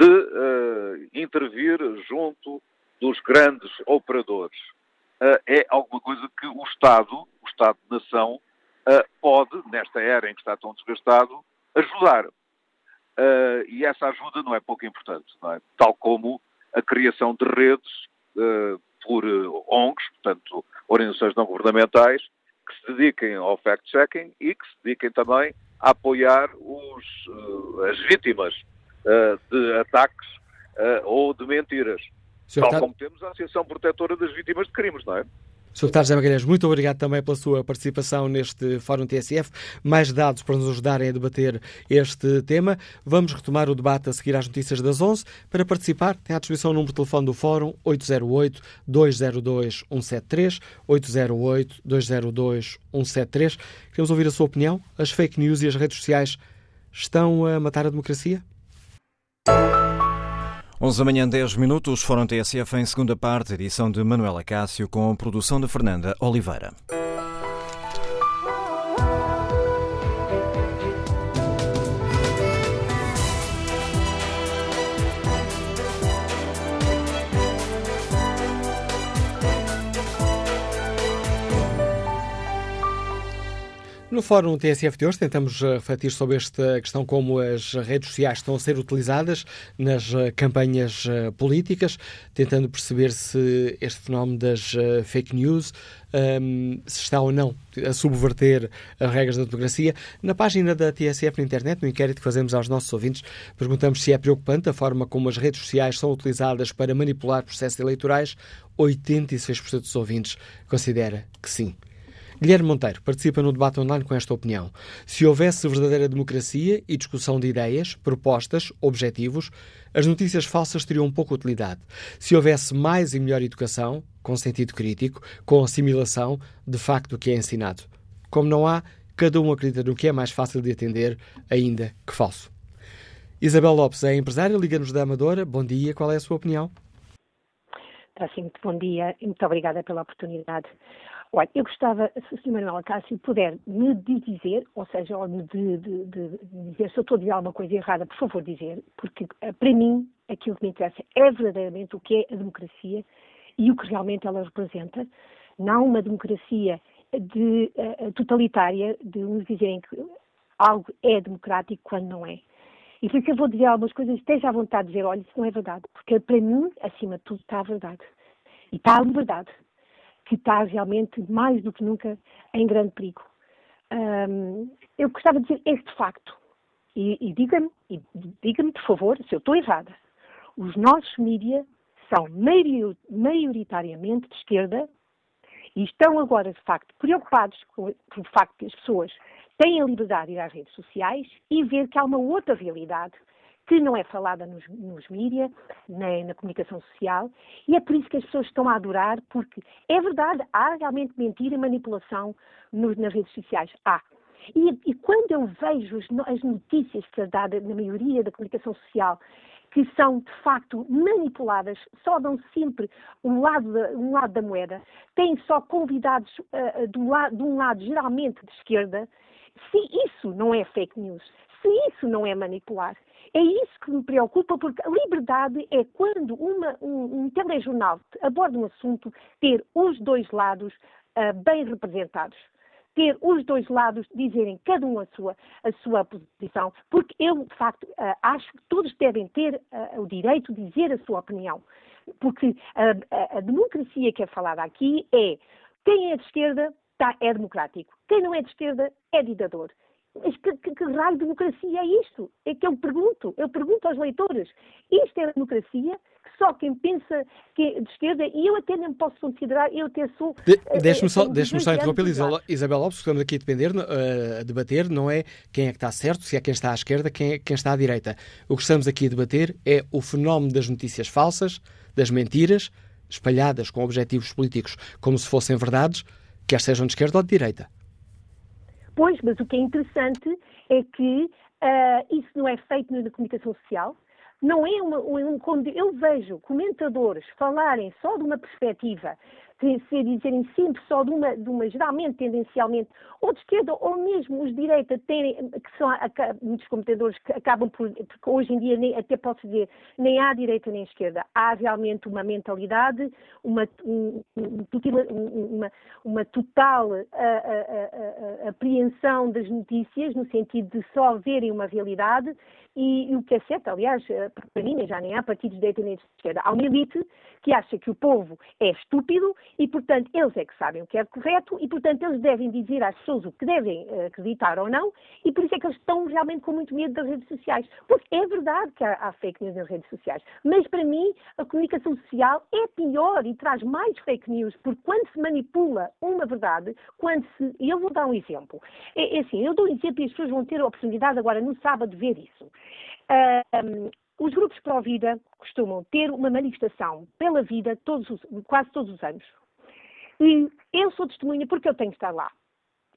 de uh, intervir junto dos grandes operadores. Uh, é alguma coisa que o Estado, o Estado-nação, uh, pode, nesta era em que está tão desgastado, ajudar. e essa ajuda não é pouco importante, é? tal como a criação de redes por ONGs, portanto, organizações não governamentais, que se dediquem ao fact-checking e que se dediquem também a apoiar os, as vítimas de ataques uh, ou de mentiras. Senhor Tal como temos a Associação Protetora das Vítimas de Crimes, não é? Sr. Deputado José Magalhães, muito obrigado também pela sua participação neste Fórum TSF. Mais dados para nos ajudarem a debater este tema. Vamos retomar o debate a seguir às notícias das 11. Para participar, tem à disposição o número de telefone do Fórum 808-202-173, 808-202-173. Queremos ouvir a sua opinião. As fake news e as redes sociais estão a matar a democracia? 11 da manhã, 10 minutos, Fórum TSF em segunda parte, edição de Manuela Cássio, com produção de Fernanda Oliveira. No Fórum TSF de hoje tentamos eh, refletir sobre esta questão como as redes sociais estão a ser utilizadas nas eh, campanhas eh, políticas, tentando perceber se este fenómeno das fake news um, ehm, se está ou não a subverter as regras da democracia. Na página da TSF na internet, no inquérito que fazemos aos nossos ouvintes, perguntamos se é preocupante a forma como as redes sociais são utilizadas para manipular processos eleitorais. 86% dos ouvintes considera que sim. Guilherme Monteiro participa no debate online com esta opinião. Se houvesse verdadeira democracia e discussão de ideias, propostas, objetivos, as notícias falsas teriam pouca utilidade. Se houvesse mais e melhor educação, com sentido crítico, com assimilação, de facto, do que é ensinado. Como não há, cada um acredita no que é mais fácil de atender, ainda que falso. Isabel Lopes é empresária, liga-nos da Amadora. Bom dia, qual é a sua opinião? Sim, muito bom dia e muito obrigada pela oportunidade. Olha, eu gostava, se o Sr. Manuel Cássio puder me dizer, ou seja, ou de, de, de, dizer se eu estou a dizer alguma coisa errada, por favor dizer, porque eh, para mim aquilo que me interessa é verdadeiramente o que é a democracia e o que realmente ela representa, não uma democracia de, uh, totalitária, de uns dizerem que algo é democrático quando não é. E por isso eu vou dizer algumas coisas, esteja à vontade de dizer, olha, isso não é verdade, porque para mim, acima de tudo, está a verdade. E está a liberdade, que está realmente, mais do que nunca, em grande perigo. Um, eu gostava de dizer este facto, e, e diga-me, diga-me, por favor, se eu estou errada. Os nossos mídias são maioritariamente de esquerda e estão agora, de facto, preocupados com, o facto que as pessoas têm a liberdade de ir às redes sociais e ver que há uma outra realidade que não é falada nos, nos mídias, nem na comunicação social, e é por isso que as pessoas estão a adorar, porque é verdade, há realmente mentira e manipulação nas redes sociais. Há. E, e, quando eu vejo as, as notícias que é dada na maioria da comunicação social que são de facto manipuladas, só dão sempre um lado, de, um lado da moeda, têm só convidados uh, do la, de um lado geralmente de esquerda, se isso não é fake news, se isso não é manipular, é isso que me preocupa, porque a liberdade é quando uma, um, um telejornal aborda um assunto ter os dois lados uh, bem representados ter os dois lados dizerem cada um a sua, a sua posição, porque eu, de facto, uh, acho que todos devem ter uh, o direito de dizer a sua opinião. Porque a, a, democracia que é falada aqui é quem é de esquerda tá, é democrático, quem não é de esquerda é ditador. Mas que, que, que, raio de democracia é isto? É que eu pergunto, eu pergunto aos leitores. Isto é democracia que só quem pensa que é de esquerda, e eu até nem posso considerar, eu até sou... De, Deixe-me só, deixe só interromper, Isabel Lopes, estamos aqui a, depender, uh, a debater, não é quem é que está certo, se é quem está à esquerda, quem é quem está à direita. O que estamos aqui a debater é o fenómeno das notícias falsas, das mentiras, espalhadas com objetivos políticos como se fossem verdades, quer sejam de esquerda ou de direita. Pois, mas o que é interessante é que uh, isso não é feito na comunicação social. Não é uma, um, eu vejo comentadores falarem só de uma perspectiva se dizerem sempre só de uma, de uma, geralmente, tendencialmente, ou de esquerda, ou mesmo os de direita, terem, que são muitos computadores que acabam por, porque hoje em dia nem, até posso dizer, nem há direita nem esquerda, há realmente uma mentalidade, uma, um, uma, uma total a, a, a, apreensão das notícias, no sentido de só verem uma realidade, e, e o que é certo, aliás, eh, para mim já nem há partidos de direita de esquerda, há uma elite que acha que o povo é estúpido e, portanto, eles é que sabem o que é correto e, portanto, eles devem dizer às pessoas o que devem uh, acreditar ou não e por isso é que eles estão realmente com muito medo das redes sociais. Porque é verdade que há, há fake news nas redes sociais, mas para mim a comunicação social é pior e traz mais fake news, porque quando se manipula uma verdade, quando se. Eu vou dar um exemplo. É, é assim, eu dou um exemplo e as pessoas vão ter a oportunidade agora no sábado de ver isso. Uh, os grupos pró-vida costumam ter uma manifestação pela vida todos os, quase todos os anos. E eu sou testemunha porque eu tenho que estar lá.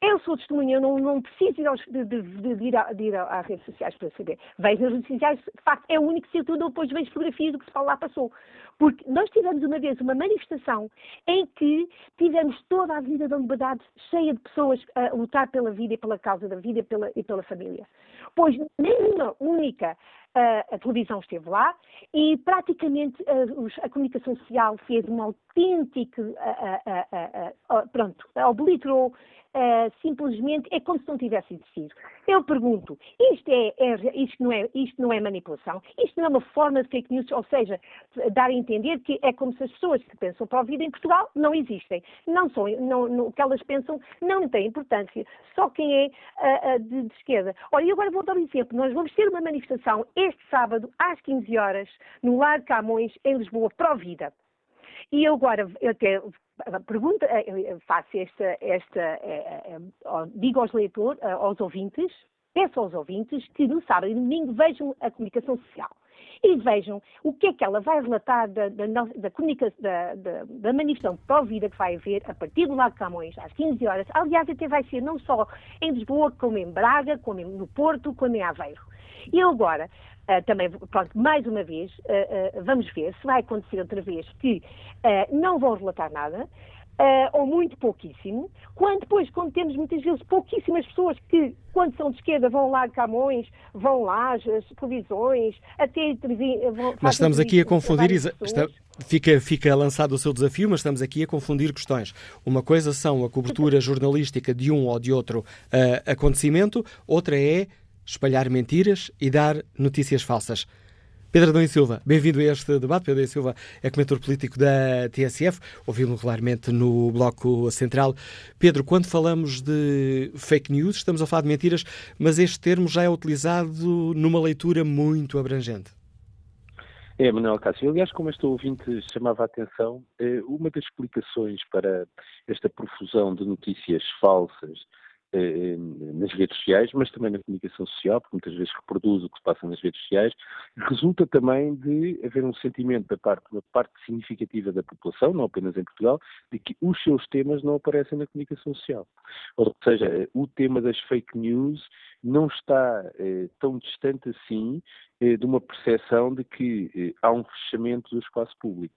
Eu sou testemunha, eu não, não preciso ir aos, de, de, de, ir a, de, ir às redes sociais para saber. Vejo nas redes sociais, de facto, é o único sítio onde eu depois vejo fotografias do que se fala lá passou. Porque nós tivemos uma vez uma manifestação em que tivemos toda a vida da liberdade cheia de pessoas a lutar pela vida e pela causa da vida e pela, e pela família. Pois nenhuma única a televisão esteve lá e praticamente a, a comunicação social fez uma autêntica, pronto, obliterou uh, simplesmente é como se não tivesse existido. Eu pergunto, isto, é, é, isto, não é, isto não é manipulação? Isto não é uma forma de fake news, ou seja, dar a entender que é como se as pessoas que pensam para a vida em Portugal não existem. Não são, não, não, o que elas pensam não tem importância. Só quem é uh, de, de, esquerda. Olha, e agora vou dar um exemplo. Nós vamos ter uma manifestação este sábado, às 15 horas, no Lar Camões, em Lisboa, pró-vida. E eu agora até pergunta, faço esta, esta digo aos leitores, aos ouvintes, peço aos ouvintes que no sábado e domingo vejam a comunicação social e vejam o que é que ela vai relatar da, da, da, da, da, manifestação pró-vida que vai haver a partir do Lago Camões, às 15 horas. Aliás, até vai ser não só em Lisboa, como em Braga, como no Porto, como em Aveiro. E agora, Uh, também, pronto, mais uma vez, uh, uh, vamos ver se vai acontecer outra vez que não vão relatar nada, Uh, ou muito pouquíssimo, quando depois, quando temos muitas vezes pouquíssimas pessoas que, quando são de esquerda, vão lá a Camões, vão lá às televisões, até vão, Mas estamos aqui a confundir, está, fica, fica lançado o seu desafio, mas estamos aqui a confundir questões. Uma coisa são a cobertura jornalística de um ou de outro uh, acontecimento, outra é espalhar mentiras e dar notícias falsas. Pedro Adão e Silva, bem-vindo a este debate. Pedro Adão e Silva é comentador político da TSF, ouvi-lo regularmente no Bloco Central. Pedro, quando falamos de fake news, estamos a falar de mentiras, mas este termo já é utilizado numa leitura muito abrangente. É, Manuel Cássio. Aliás, como este ouvinte chamava a atenção, eh, uma das explicações para esta profusão de notícias falsas nas redes sociais, mas também na comunicação social, porque muitas vezes reproduz o que se passa nas redes sociais, resulta também de haver um sentimento da parte, uma parte significativa da população, não apenas em Portugal, de que os seus temas não aparecem na comunicação social. Ou seja, o tema das fake news não está eh, tão distante assim eh, de uma percepção de que eh, há um fechamento do espaço público.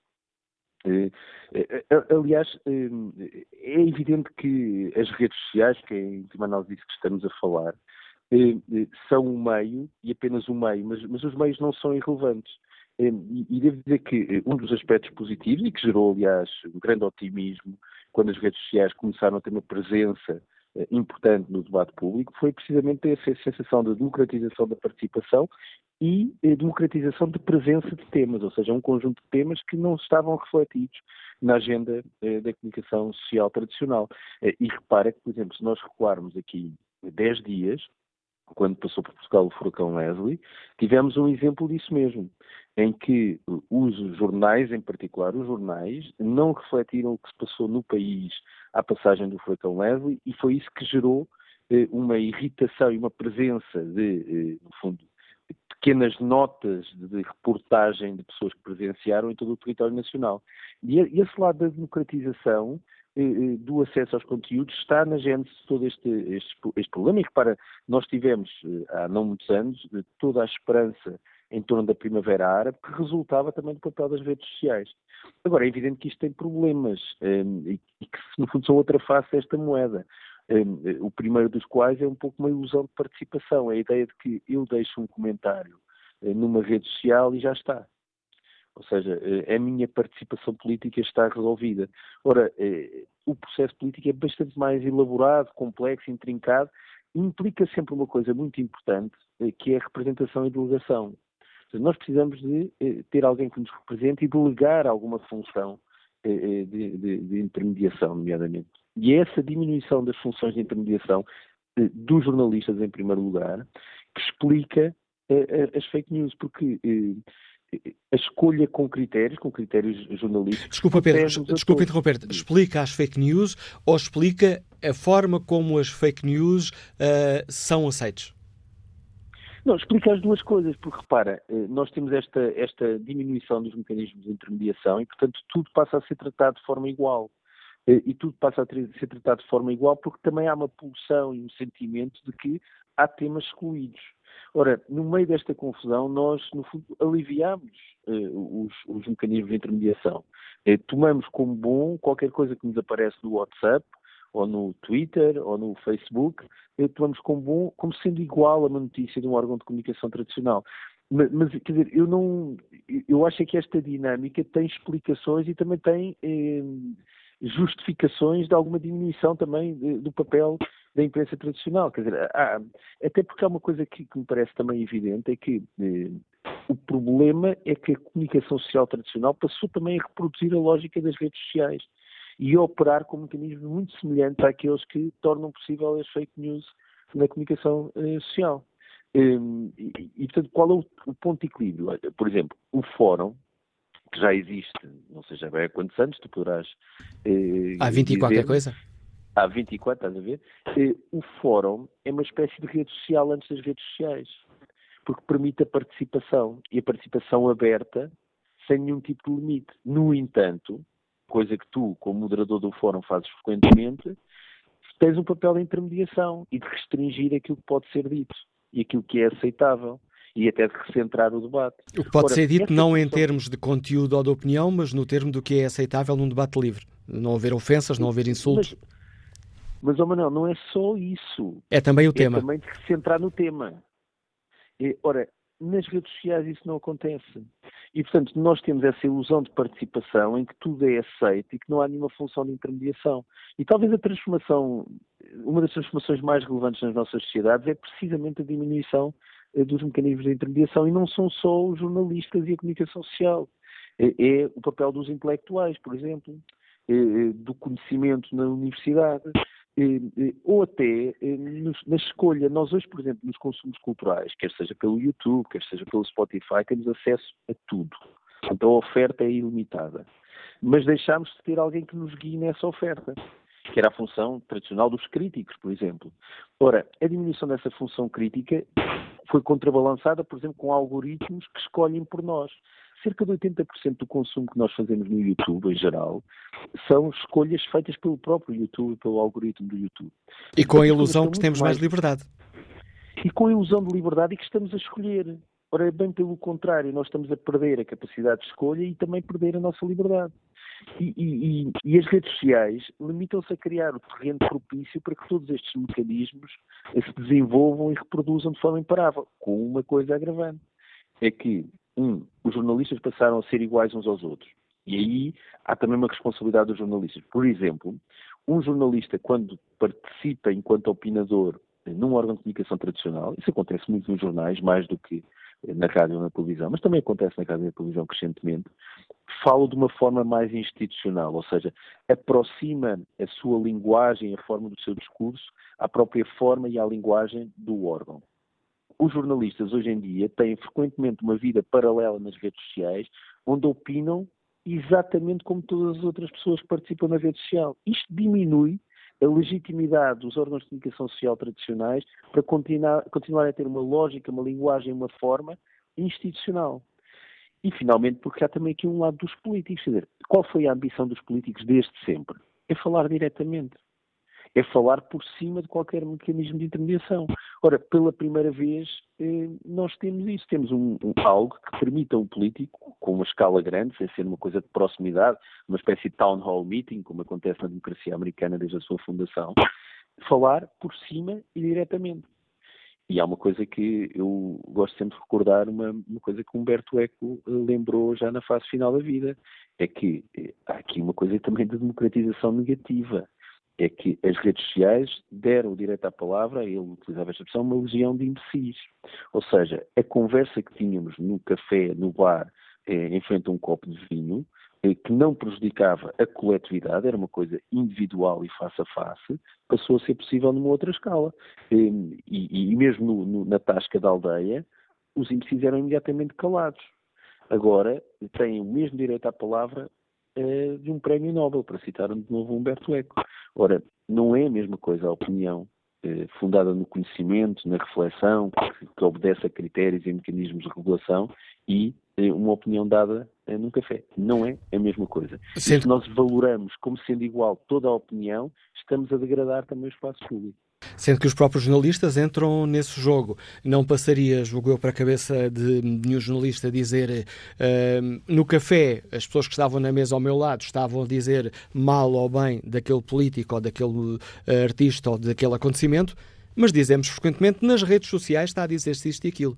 Eh, eh, eh, aliás, é evidente que as redes sociais, que é em última análise que estamos a falar, são um meio, e apenas um meio, mas, mas os meios não são irrelevantes. E, devo dizer que um dos aspectos positivos, e que gerou, aliás, um grande otimismo, quando as redes sociais começaram a ter uma presença importante no debate público, foi precisamente essa sensação de democratização da participação e eh, democratização de presença de temas, ou seja, um conjunto de temas que não estavam refletidos na agenda eh, da comunicação social tradicional. Eh, e repara que, por exemplo, se nós recuarmos aqui 10 dias, quando passou por Portugal o furacão Leslie, tivemos um exemplo disso mesmo, em que os jornais, em particular os jornais, não refletiram o que se passou no país à passagem do furacão Leslie e foi isso que gerou eh, uma irritação e uma presença de, eh, no fundo, pequenas notas de reportagem de pessoas que presenciaram em todo o território nacional. E esse lado da democratização eh, eh, do acesso aos conteúdos está na gênese de todo este, este, este problema. E repara, nós tivemos eh, há não muitos anos toda a esperança em torno da Primavera Árabe, que resultava também do papel das redes sociais. Agora, é evidente que isto tem problemas e que, no fundo, são outra face desta moeda. O primeiro dos quais é um pouco uma ilusão de participação, é a ideia de que eu deixo um comentário eh, numa rede social e já está. Ou seja, eh, a minha participação política está resolvida. Ora, eh, o processo político é bastante mais elaborado, complexo, intrincado, implica sempre uma coisa muito importante, que é a representação e delegação. Nós precisamos de ter alguém que nos represente e delegar alguma função de, de, de intermediação, nomeadamente. E é essa diminuição das funções de intermediação eh, dos jornalistas, em primeiro lugar, que explica eh, eh, as fake news, porque a escolha com critérios, com critérios jornalísticos. Desculpa, Pedro, desculpa interromper-te. Explica as fake news ou explica a forma como as fake news uh, são aceites? Não, explica as duas coisas, porque repara, nós temos esta, esta diminuição dos mecanismos de intermediação e, portanto, tudo passa a ser tratado de forma igual. Eh, e tudo passa a ser tratado de forma igual, porque também há uma pulsão e um sentimento de que há temas excluídos. Ora, no meio desta confusão, nós, no fundo, aliviamos uh, os, os, mecanismos de intermediação. Uh, tomamos como bom qualquer coisa que nos aparece no WhatsApp, ou no Twitter, ou no Facebook, uh, tomamos como bom, como sendo igual a uma notícia de um órgão de comunicação tradicional. Mas, mas, quer dizer, eu não. Eu acho que esta dinâmica tem explicações e também tem justificações de alguma diminuição também do papel da imprensa tradicional. Quer dizer, há, até porque há uma coisa que, que, me parece também evidente, é que eh, o problema é que a comunicação social tradicional passou também a reproduzir a lógica das redes sociais e operar com mecanismos muito semelhantes àqueles que tornam possível as fake news na comunicação eh, social. Um, e, e, portanto, qual é o, o ponto de equilíbrio? Por exemplo, o fórum que já existe, não sei já bem há quantos anos, tu poderás. Eh, há 20 e qualquer coisa? Há 24, estás a ver? Eh, o fórum é uma espécie de rede social antes das redes sociais, porque permite a participação e a participação aberta sem nenhum tipo de limite. No entanto, coisa que tu, como moderador do fórum, fazes frequentemente, tens um papel de intermediação e de restringir aquilo que pode ser dito e aquilo que é aceitável e até de recentrar o debate. O que pode Ora, ser dito não em termos de conteúdo ou de opinião, mas no termo do que é aceitável num debate livre. Não haver ofensas, não haver insultos. Mas, mas oh Manuel, não é só isso. É também o é tema. É também de recentrar no tema. E, ora, nas redes sociais isso não acontece. E, portanto, nós temos essa ilusão de participação em que tudo é aceito e que não há nenhuma função de intermediação. E talvez a transformação, uma das transformações mais relevantes nas nossas sociedades é precisamente a diminuição eh, dos mecanismos de intermediação e não são só os jornalistas e a comunicação social. É, é o papel dos intelectuais, por exemplo, é, é, do conhecimento na universidade, ou até na escolha. Nós hoje, por exemplo, nos consumos culturais, quer seja pelo YouTube, quer seja pelo Spotify, temos acesso a tudo. Então a oferta é ilimitada. Mas deixámos de ter alguém que nos guie nessa oferta que era a função tradicional dos críticos, por exemplo. Ora, a diminuição dessa função crítica foi contrabalançada, por exemplo, com algoritmos que escolhem por nós. Cerca de 80% do consumo que nós fazemos no YouTube, em geral, são escolhas feitas pelo próprio YouTube, pelo algoritmo do YouTube. E com a ilusão que temos mais liberdade. E com a ilusão de liberdade e que estamos a escolher. Ora, é bem pelo contrário, nós estamos a perder a capacidade de escolha e também perder a nossa liberdade. E, e, e, as redes sociais limitam-se a criar o terreno propício para que todos estes mecanismos se desenvolvam e reproduzam de forma imparável, com uma coisa agravante. É que, um, os jornalistas passaram a ser iguais uns aos outros. E aí há também uma responsabilidade dos jornalistas. Por exemplo, um jornalista, quando participa enquanto opinador num órgão de comunicação tradicional, isso acontece muito nos jornais, mais do que na rádio ou na televisão, mas também acontece na rádio e na televisão crescentemente, fala de uma forma mais institucional, ou seja, aproxima a sua linguagem, a forma do seu discurso, à própria forma e à linguagem do órgão. Os jornalistas hoje em dia têm frequentemente uma vida paralela nas redes sociais, onde opinam exatamente como todas as outras pessoas que participam na rede social. Isto diminui a legitimidade dos órgãos de comunicação social tradicionais para continuar, continuar a ter uma lógica, uma linguagem, uma forma institucional. E, finalmente, porque há também aqui um lado dos políticos. Quer dizer, qual foi a ambição dos políticos desde sempre? É falar diretamente. É falar por cima de qualquer mecanismo de intermediação. Ora, pela primeira vez, eh, nós temos isso. Temos um, um, algo que permita um político, com uma escala grande, sem ser uma coisa de proximidade, uma espécie de town hall meeting, como acontece na democracia americana desde a sua fundação, falar por cima e diretamente. E há uma coisa que eu gosto sempre de recordar, uma, uma coisa que Humberto Eco eh, lembrou já na fase final da vida, é que eh, há aqui uma coisa também de democratização negativa, é que as redes sociais deram o direito à palavra, ele utilizava esta expressão, uma legião de imbecis. Ou seja, a conversa que tínhamos no café, no bar, eh, em frente a um copo de vinho, que não prejudicava a coletividade, era uma coisa individual e face a face, passou a ser possível numa outra escala. E, e, e mesmo no, no, na tasca da aldeia, os imbecis eram imediatamente calados. Agora têm o mesmo direito à palavra eh, de um prémio Nobel, para citar de novo Humberto Eco. Ora, não é a mesma coisa a opinião eh, fundada no conhecimento, na reflexão, que, que obedece a critérios e mecanismos de regulação e eh, uma opinião dada num café. Não é a mesma coisa. Sendo... Se nós valoramos como sendo igual toda a opinião, estamos a degradar também o espaço público. Sendo que os próprios jornalistas entram nesse jogo. Não passaria, julgo eu, para a cabeça de nenhum jornalista dizer uh, no café as pessoas que estavam na mesa ao meu lado estavam a dizer mal ou bem daquele político ou daquele uh, artista ou daquele acontecimento, mas dizemos frequentemente nas redes sociais está a dizer-se isto e aquilo.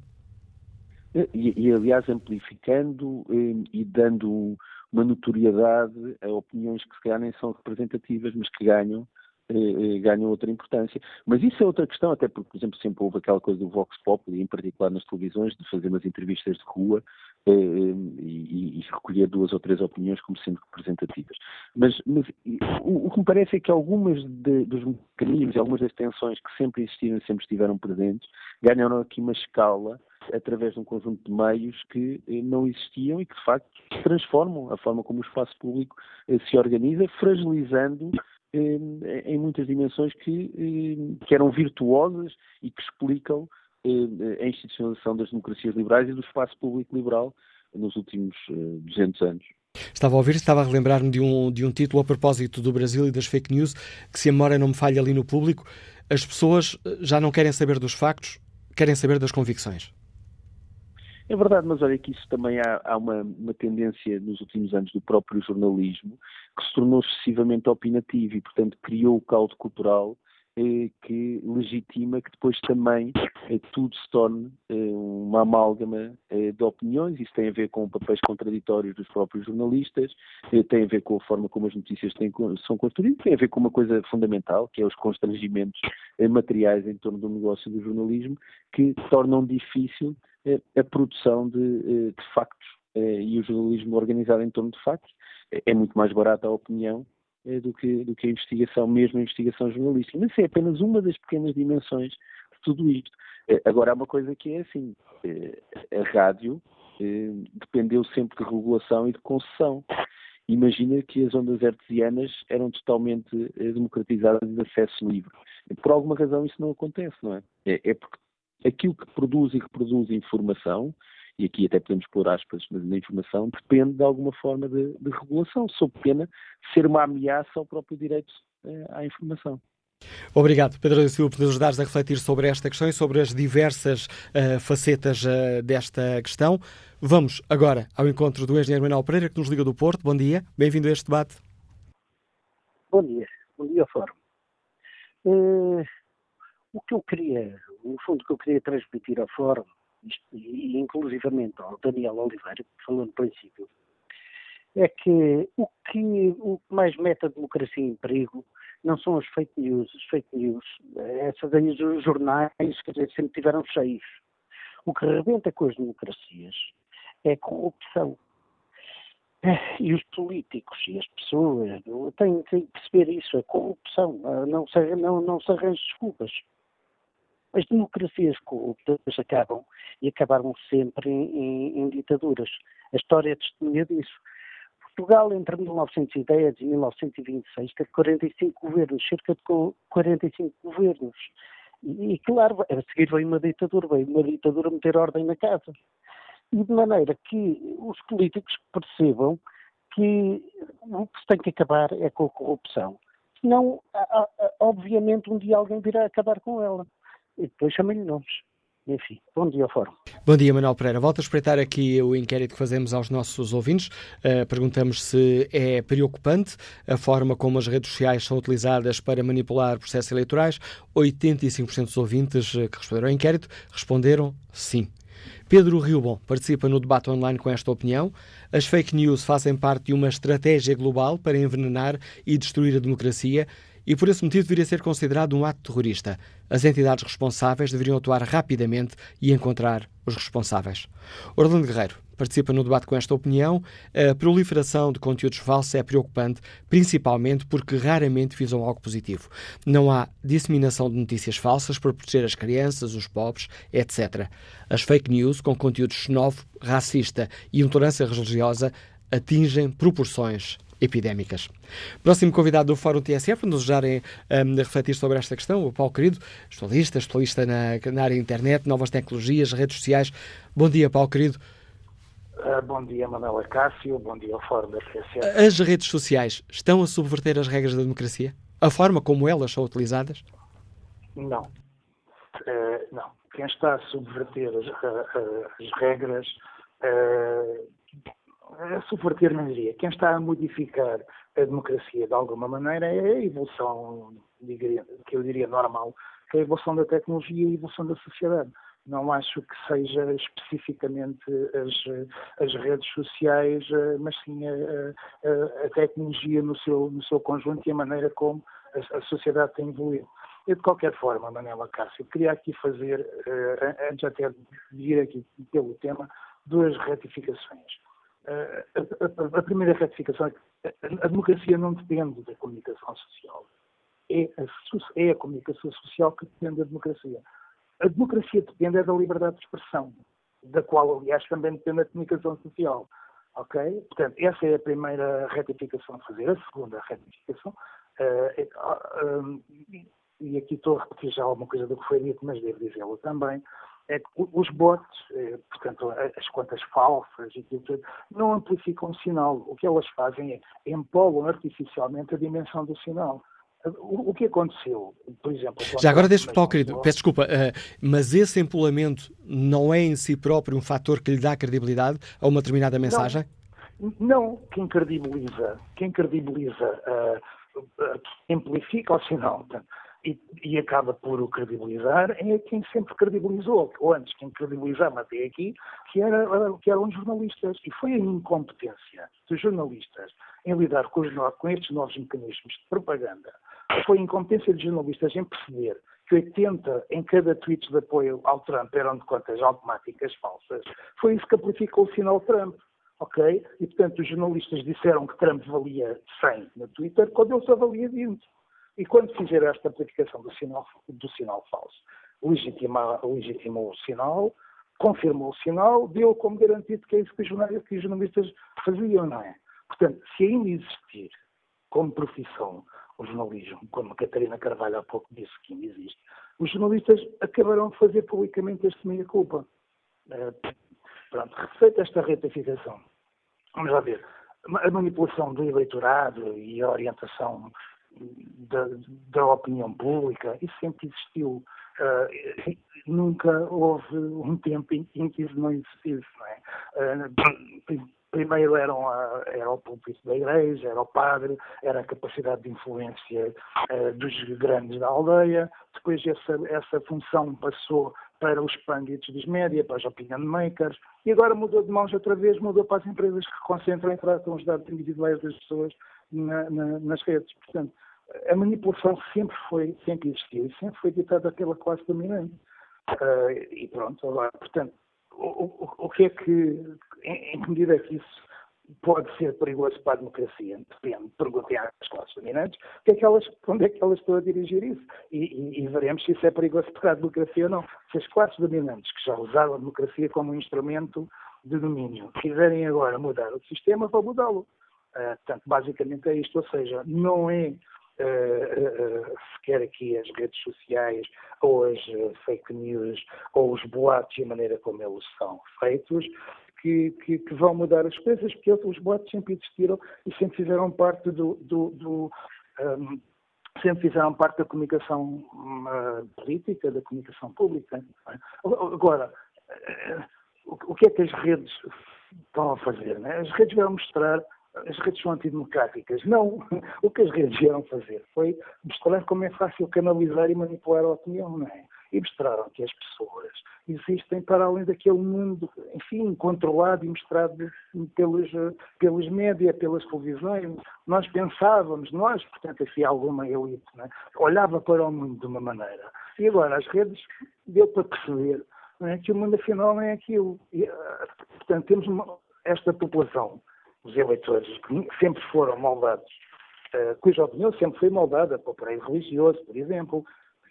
E, e aliás, amplificando eh, e dando uma notoriedade a opiniões que se calhar nem são representativas, mas que ganham eh, eh, ganham outra importância. Mas isso é outra questão, até porque, por exemplo, sempre houve aquela coisa do Vox Populi, em particular nas televisões, de fazer umas entrevistas de rua eh, e, e, recolher duas ou três opiniões como sendo representativas. Mas, mas o, o, que me parece é que algumas de, dos mecanismos, algumas das tensões que sempre existiram e sempre estiveram presentes, ganharam aqui uma escala através de um conjunto de meios que eh, não existiam e que, de facto, transformam a forma como o espaço público eh, se organiza, fragilizando em muitas dimensões que, que eram virtuosas e que explicam a institucionalização das democracias liberais e do espaço público liberal nos últimos 200 anos. Estava a ouvir, estava a relembrar-me de um, de um título a propósito do Brasil e das fake news, que se a memória não me falha ali no público, as pessoas já não querem saber dos factos, querem saber das convicções. É verdade, mas olha que isso também há, há uma, uma, tendência nos últimos anos do próprio jornalismo que se tornou excessivamente opinativo e, portanto, criou o caldo cultural eh, que legitima que depois também eh, tudo se torne eh, uma amálgama de opiniões. Isso tem a ver com papéis contraditórios dos próprios jornalistas, tem a ver com a forma como as notícias têm, são construídas, tem a ver com uma coisa fundamental, que é os constrangimentos materiais em torno do negócio do jornalismo, que tornam difícil a produção de, de factos e o jornalismo organizado em torno de factos. É muito mais barata a opinião eh, do que, do que a investigação, mesmo a investigação jornalística. Mas é apenas uma das pequenas dimensões de tudo isto. Eh, agora, há uma coisa que é assim: eh, a rádio dependeu sempre de regulação e de concessão. Imagina que as ondas hertzianas eram totalmente democratizadas de acesso livre. Por alguma razão isso não acontece, não é? É, é porque aquilo que produz e reproduz informação e aqui até podemos pôr aspas na informação, depende de alguma forma de, de regulação, sob pena de ser uma ameaça ao próprio direito eh, à informação. Obrigado, Pedro da Silva, por nos ajudares a refletir sobre esta questão e sobre as diversas uh, facetas uh, desta questão. Vamos agora ao encontro do engenheiro Manuel Pereira, que nos liga do Porto. Bom dia, bem-vindo a este debate. Bom dia, bom dia ao Fórum. Uh, o que eu queria, no fundo, o que eu queria transmitir ao Fórum e inclusivamente ao Daniel Oliveira, que falou no princípio, é que o que o mais mete a democracia em perigo não são as fake news. As fake news, essas aí os jornais, quer dizer, sempre tiveram cheios. O que rebenta com as democracias é a corrupção. E os políticos e as pessoas têm, têm que perceber isso, a corrupção. Não se, não, não se arranja desculpas. As democracias corruptas acabam e acabaram sempre em, em, ditaduras. A história é testemunha disso. Portugal, entre 1910 e 1926, teve 45 governos, cerca de 45 governos. E, e, claro, a seguir veio uma ditadura, veio uma ditadura meter ordem na casa. E de maneira que os políticos percebam que o que se tem que acabar é com a corrupção. Senão, obviamente, um dia alguém virá acabar com ela e depois chamem-lhe nomes. Enfim, bom dia ao Fórum. Bom dia, Manuel Pereira. Volto a espreitar aqui o inquérito que fazemos aos nossos ouvintes. Uh, perguntamos se é preocupante a forma como as redes sociais são utilizadas para manipular processos eleitorais. 85% dos ouvintes eh, que responderam ao inquérito responderam sim. Pedro Riobon participa no debate online com esta opinião. As fake news fazem parte de uma estratégia global para envenenar e destruir a democracia e por esse motivo deveria ser considerado um ato terrorista. As entidades responsáveis deveriam atuar rapidamente e encontrar os responsáveis. Orlando Guerreiro participa no debate com esta opinião. A proliferação de conteúdos falsos é preocupante, principalmente porque raramente visam algo positivo. Não há disseminação de notícias falsas para proteger as crianças, os pobres, etc. As fake news com conteúdo xenófobo, racista e intolerância religiosa atingem proporções epidémicas. Próximo convidado do Fórum TSF, para nos ajudarem um, a refletir sobre esta questão, o Paulo Querido, jornalista, especialista na, na área internet, novas tecnologias, redes sociais. Bom dia, Paulo Querido. Uh, bom dia, Manuela Cássio. Bom dia ao Fórum da TSF. As redes sociais estão a subverter as regras da democracia? A forma como elas são utilizadas? Não. Uh, não. Quem está a subverter as, uh, as regras a subverter não diria. Quem está a modificar a democracia de alguma maneira é a evolução, que eu diria normal, que é a evolução da tecnologia e a evolução da sociedade. Não acho que seja especificamente as, as redes sociais, mas sim a, a, a, tecnologia no seu, no seu conjunto e a maneira como a, a sociedade tem evoluído. Eu, de qualquer forma, Manela Cássio, queria aqui fazer, eh, antes até de ir aqui pelo tema, duas retificações. A, a, primeira retificação é que a, democracia não depende da comunicação social. É a, é a comunicação social que depende da democracia. A democracia depende é da liberdade de expressão. da qual, aliás, também depende a comunicação social. Ok? Portanto, essa é a primeira retificação a fazer. A segunda retificação, uh, uh, e aqui estou a repetir já alguma coisa do que foi dito, mas devo dizê-lo também, é que os bots, eh, portanto, as contas falsas e tudo, não amplificam o sinal. O que elas fazem é empolam artificialmente a dimensão do sinal. O, que aconteceu, por exemplo... Já agora deixe-me, Paulo querido, peço desculpa, uh, mas esse empolamento não é em si próprio um fator que lhe dá credibilidade a uma determinada mensagem? Não, não quem credibiliza, quem credibiliza uh, uh, amplifica o sinal. Portanto, e, e, acaba por o credibilizar é quem sempre credibilizou, ou antes quem credibilizava até aqui, que, era, que eram os jornalistas. E foi a incompetência dos jornalistas em lidar com, os, com estes novos mecanismos de propaganda, foi a incompetência dos jornalistas em perceber que 80 em cada tweet de apoio ao Trump eram de contas automáticas falsas, foi isso que amplificou o sinal Trump. Ok? E, portanto, os jornalistas disseram que Trump valia 100 no Twitter, quando ele só valia 20. E quando fizer esta aplicação do sinal, do sinal falso, legitima, legitimou o sinal, confirmou o sinal, deu como garantido que é isso que os, jornalistas, que os jornalistas faziam, não é? Portanto, se ainda existir como profissão o jornalismo, como a Catarina Carvalho há pouco disse que ainda existe, os jornalistas acabarão de fazer publicamente este meia-culpa. Uh, pronto, feita esta retificação, vamos lá ver, a manipulação do eleitorado e a orientação da, da opinião pública, isso sempre existiu. Uh, nunca houve um tempo em, em que isso não existisse. Não é? uh, primeiro eram a, era o púlpito da igreja, era o padre, era a capacidade de influência uh, dos grandes da aldeia, depois essa, essa função passou para os pundits dos média, para os opinion makers, e agora mudou de mãos outra vez, mudou para as empresas que concentram e tratam os dados individuais das pessoas na, na, nas redes. Portanto, a manipulação sempre foi, sempre existiu e sempre foi ditada pela classe dominante. Uh, e pronto, agora, portanto, o, o, o, que é que, em, em que medida é que isso pode ser perigoso para a democracia? Depende, perguntem às classes dominantes que é que elas, onde é que elas estão a dirigir isso. E, e, e, veremos se isso é perigoso para a democracia ou não. Se as classes dominantes, que já usaram a democracia como um instrumento de domínio, quiserem agora mudar o sistema, vão mudá-lo. Uh, portanto, basicamente é isto, ou seja, não é uh, uh, sequer aqui as redes sociais ou as fake news ou os boatos e a maneira como eles são feitos que, que, que, vão mudar as coisas, porque os boatos sempre existiram e sempre fizeram parte do, do, do um, sempre fizeram parte da comunicação uh, política, da comunicação pública. É? Agora, uh, o, o, que é que as redes estão a fazer? Né? As redes vão mostrar as redes são antidemocráticas. Não. O que as redes vieram fazer foi mostrar como é fácil canalizar e manipular a opinião, não é? E mostraram que as pessoas existem para além daquele mundo, enfim, controlado e mostrado pelos, pelos média, pelas televisões. Nós pensávamos, nós, portanto, assim, alguma elite, é? olhava para o mundo de uma maneira. E agora as redes deu para perceber é? que o mundo afinal não é aquilo. E, ah, portanto, temos uma, esta população os eleitores que sempre foram moldados, uh, cuja opinião sempre foi moldada para o pareio religioso, por exemplo,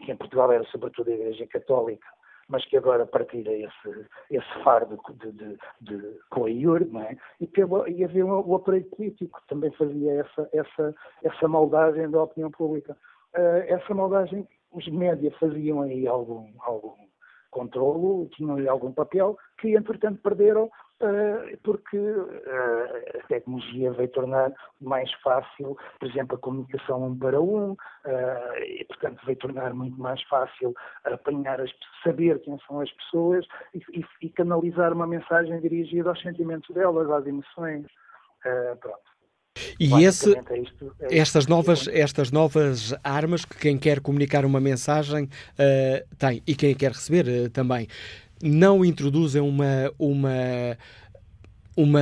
que em Portugal era sobretudo a Igreja Católica, mas que agora partilha esse, esse fardo de, de, de, com a IUR, não é? E, pelo, e havia o aparelho político que também fazia essa, essa, essa moldagem da opinião pública. Uh, essa moldagem, os média faziam aí algum, algum controlo, tinham algum papel, que entretanto perderam uh, porque uh, a tecnologia veio tornar mais fácil, por exemplo, a comunicação um para um, uh, e portanto veio tornar muito mais fácil apanhar, as, saber quem são as pessoas e, e canalizar uma mensagem dirigida aos sentimentos delas, às emoções. pronto. E esse, é isto, é estas, novas, estas novas armas que quem quer comunicar uma mensagem uh, tem e quem quer receber uh, também não introduzem uma, uma, uma,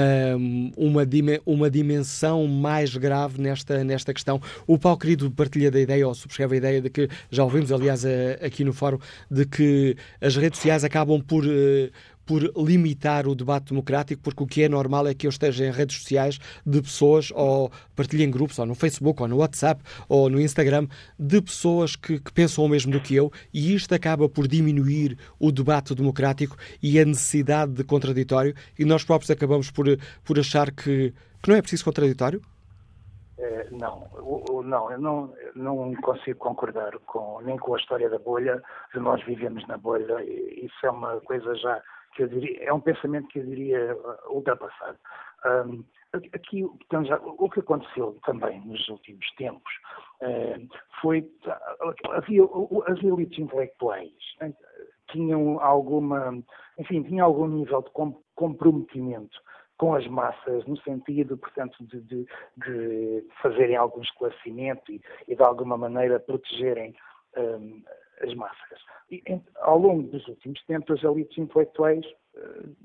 uma, uma dimensão mais grave nesta, nesta questão. O Paulo Querido partilha da ideia, ou subscreve a ideia de que, já ouvimos aliás aqui no fórum, de que as redes sociais acabam por, por limitar o debate democrático, porque o que é normal é que eu esteja em redes sociais de pessoas, ou partilhem grupos, ou no Facebook, ou no WhatsApp, ou no Instagram, de pessoas que, que pensam o mesmo do que eu, e isto acaba por diminuir o debate democrático e a necessidade de contraditório, e nós próprios acabamos por, por achar que, que não é preciso contraditório? É, não, não, eu não, não consigo concordar com, nem com a história da bolha, de nós vivemos na bolha, isso é uma coisa já que eu diria, é um pensamento que eu diria uh, ultrapassado. Um, aqui, já, o que aconteceu também nos últimos tempos uh, foi, havia as elites intelectuais uh, tinham alguma, enfim, tinham algum nível de comprometimento com as massas, no sentido, portanto, de, de, de fazerem algum esclarecimento e, e, de alguma maneira protegerem um, as massas. E, ao longo dos últimos tempos, as elites intelectuais uh,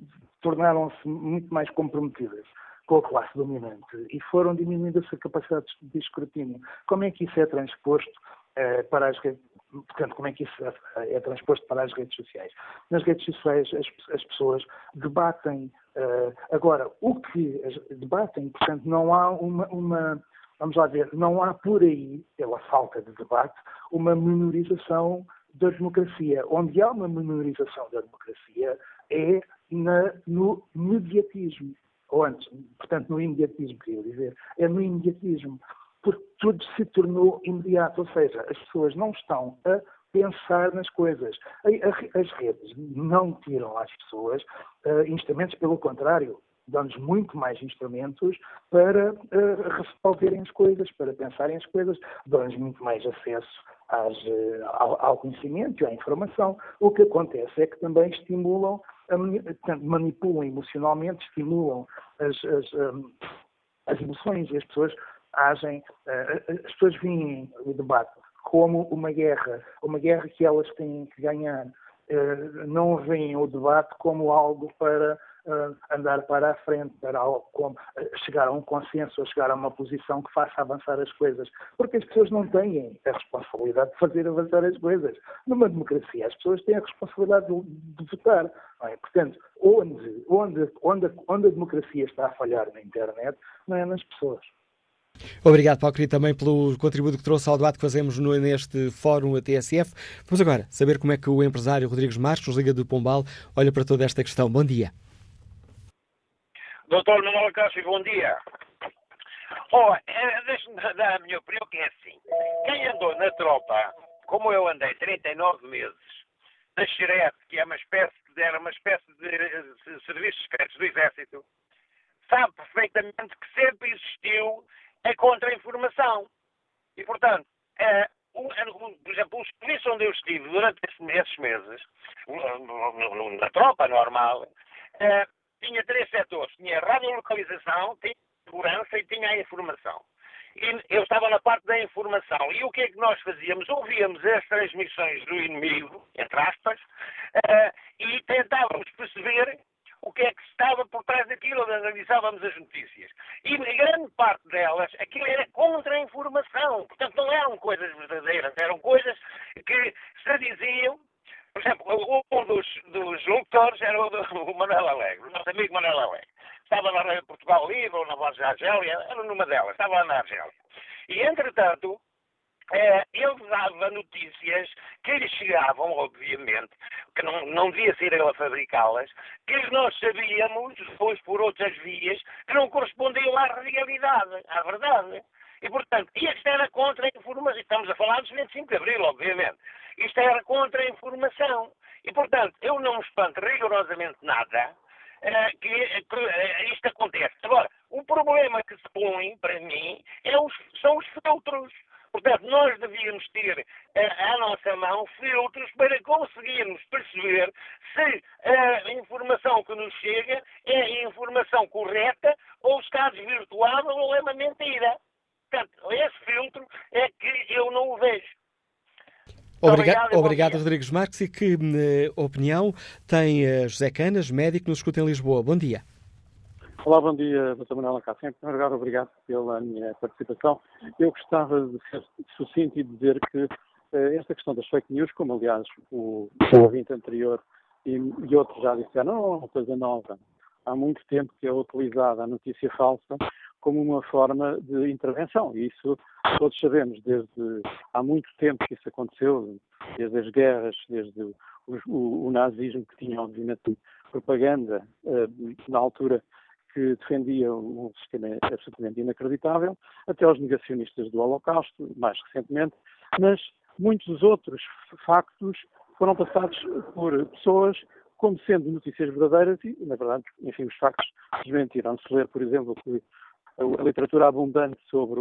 tornaram-se muito mais comprometidas com a classe dominante e foram diminuindo a sua capacidade de escrutínio. Como é que isso é transposto uh, para as redes portanto, como é que isso é, é transposto para as redes sociais? Nas redes sociais as, as pessoas debatem, uh, agora, o que debatem, portanto, não há uma, uma, vamos lá ver, não há por aí, pela falta de debate, uma menorização da democracia. Onde há uma menorização da democracia é na, no mediatismo. Ou antes, portanto, no imediatismo, queria dizer. É no imediatismo porque tudo se tornou imediato, ou seja, as pessoas não estão a pensar nas coisas. As redes não tiram às pessoas uh, instrumentos, pelo contrário, dão-nos muito mais instrumentos para uh, resolverem as coisas, para pensarem as coisas, dão-nos muito mais acesso às, uh, ao, ao, conhecimento e à informação. O que acontece é que também estimulam, manipulam emocionalmente, estimulam as, as, um, as emoções e as pessoas agem, eh, as pessoas veem o debate como uma guerra, uma guerra que elas têm que ganhar. Eh, não veem o debate como algo para eh, andar para a frente, para como chegar a um consenso, ou chegar a uma posição que faça avançar as coisas. Porque as pessoas não têm a responsabilidade de fazer avançar as coisas. Numa democracia, as pessoas têm a responsabilidade de, de votar. É? Portanto, onde, onde, onde, onde a democracia está a falhar na internet, não é nas pessoas. Obrigado, Paulo Querido, também pelo contributo que trouxe ao debate que fazemos no, neste fórum a TSF. Vamos agora saber como é que o empresário Rodrigues Marques, nos Liga do Pombal, olha para toda esta questão. Bom dia. Doutor Manuel Cássio, bom dia. Oh, é, Deixe-me dar a minha opinião, que é assim. Quem andou na tropa, como eu andei 39 meses, na Xerete, que é uma espécie, era uma espécie de, serviços secretos do Exército, sabe perfeitamente que sempre existiu a contra-informação. E, portanto, é, por exemplo, o serviço onde eu estive durante esses meses, na tropa normal, é, tinha três setores. Tinha a radiolocalização, tinha a segurança e tinha a informação. E eu estava na parte da informação. E o que é que nós fazíamos? Ouvíamos as transmissões do inimigo, entre aspas, uh, e tentávamos perceber o que é que estava por trás daquilo, analisávamos as notícias. E grande parte delas, aquilo era contra a informação. Portanto, não eram coisas verdadeiras, eram coisas que se diziam. Por exemplo, um dos, dos locutores era o, do, o Manuel Alegre, o nosso amigo Manuel Alegre. Estava na Rádio Portugal Livre ou na Voz da Argélia, era numa delas, estava lá na Argélia. E, entretanto, é, ele dava notícias que lhe chegavam, obviamente, que não, não devia ser ele a fabricá-las, que nós sabíamos, depois por outras vias, que não correspondiam à realidade, à verdade. E, portanto, isto era contra a informação. Estamos a falar dos 25 de Abril, obviamente. Isto era contra a informação. E, portanto, eu não me espanto rigorosamente nada uh, que, uh, isto acontece. Agora, o problema que se põe, para mim, é os, são os filtros. Portanto, nós devíamos ter à nossa mão filtros para conseguirmos perceber se a informação que nos chega é a informação correta ou está desvirtuada ou é uma mentira. Portanto, esse filtro é que eu não o vejo. Obrigado, obrigado, obrigado Rodrigues Marques. E que uh, opinião tem uh, José Canas, médico, nos escuta em Lisboa? Bom dia. Olá, bom dia, Dr. Manuel Acácio. Em primeiro lugar, obrigado pela minha participação. Eu gostava de ser sucinto e dizer que uh, esta questão das fake news, como aliás o, o ouvinte anterior e, e outros já disseram, não, é uma coisa nova. Há muito tempo que é utilizada a notícia falsa como uma forma de intervenção. E isso todos sabemos, desde há muito tempo que isso aconteceu, desde as guerras, desde o, o, o nazismo, que tinha, obviamente, propaganda uh, na altura que defendia um sistema absolutamente inacreditável, até aos negacionistas do Holocausto, mais recentemente, mas muitos outros factos foram passados por pessoas como sendo notícias verdadeiras e, na verdade, enfim, os factos desmentiram. Se ler, por exemplo, que a literatura abundante sobre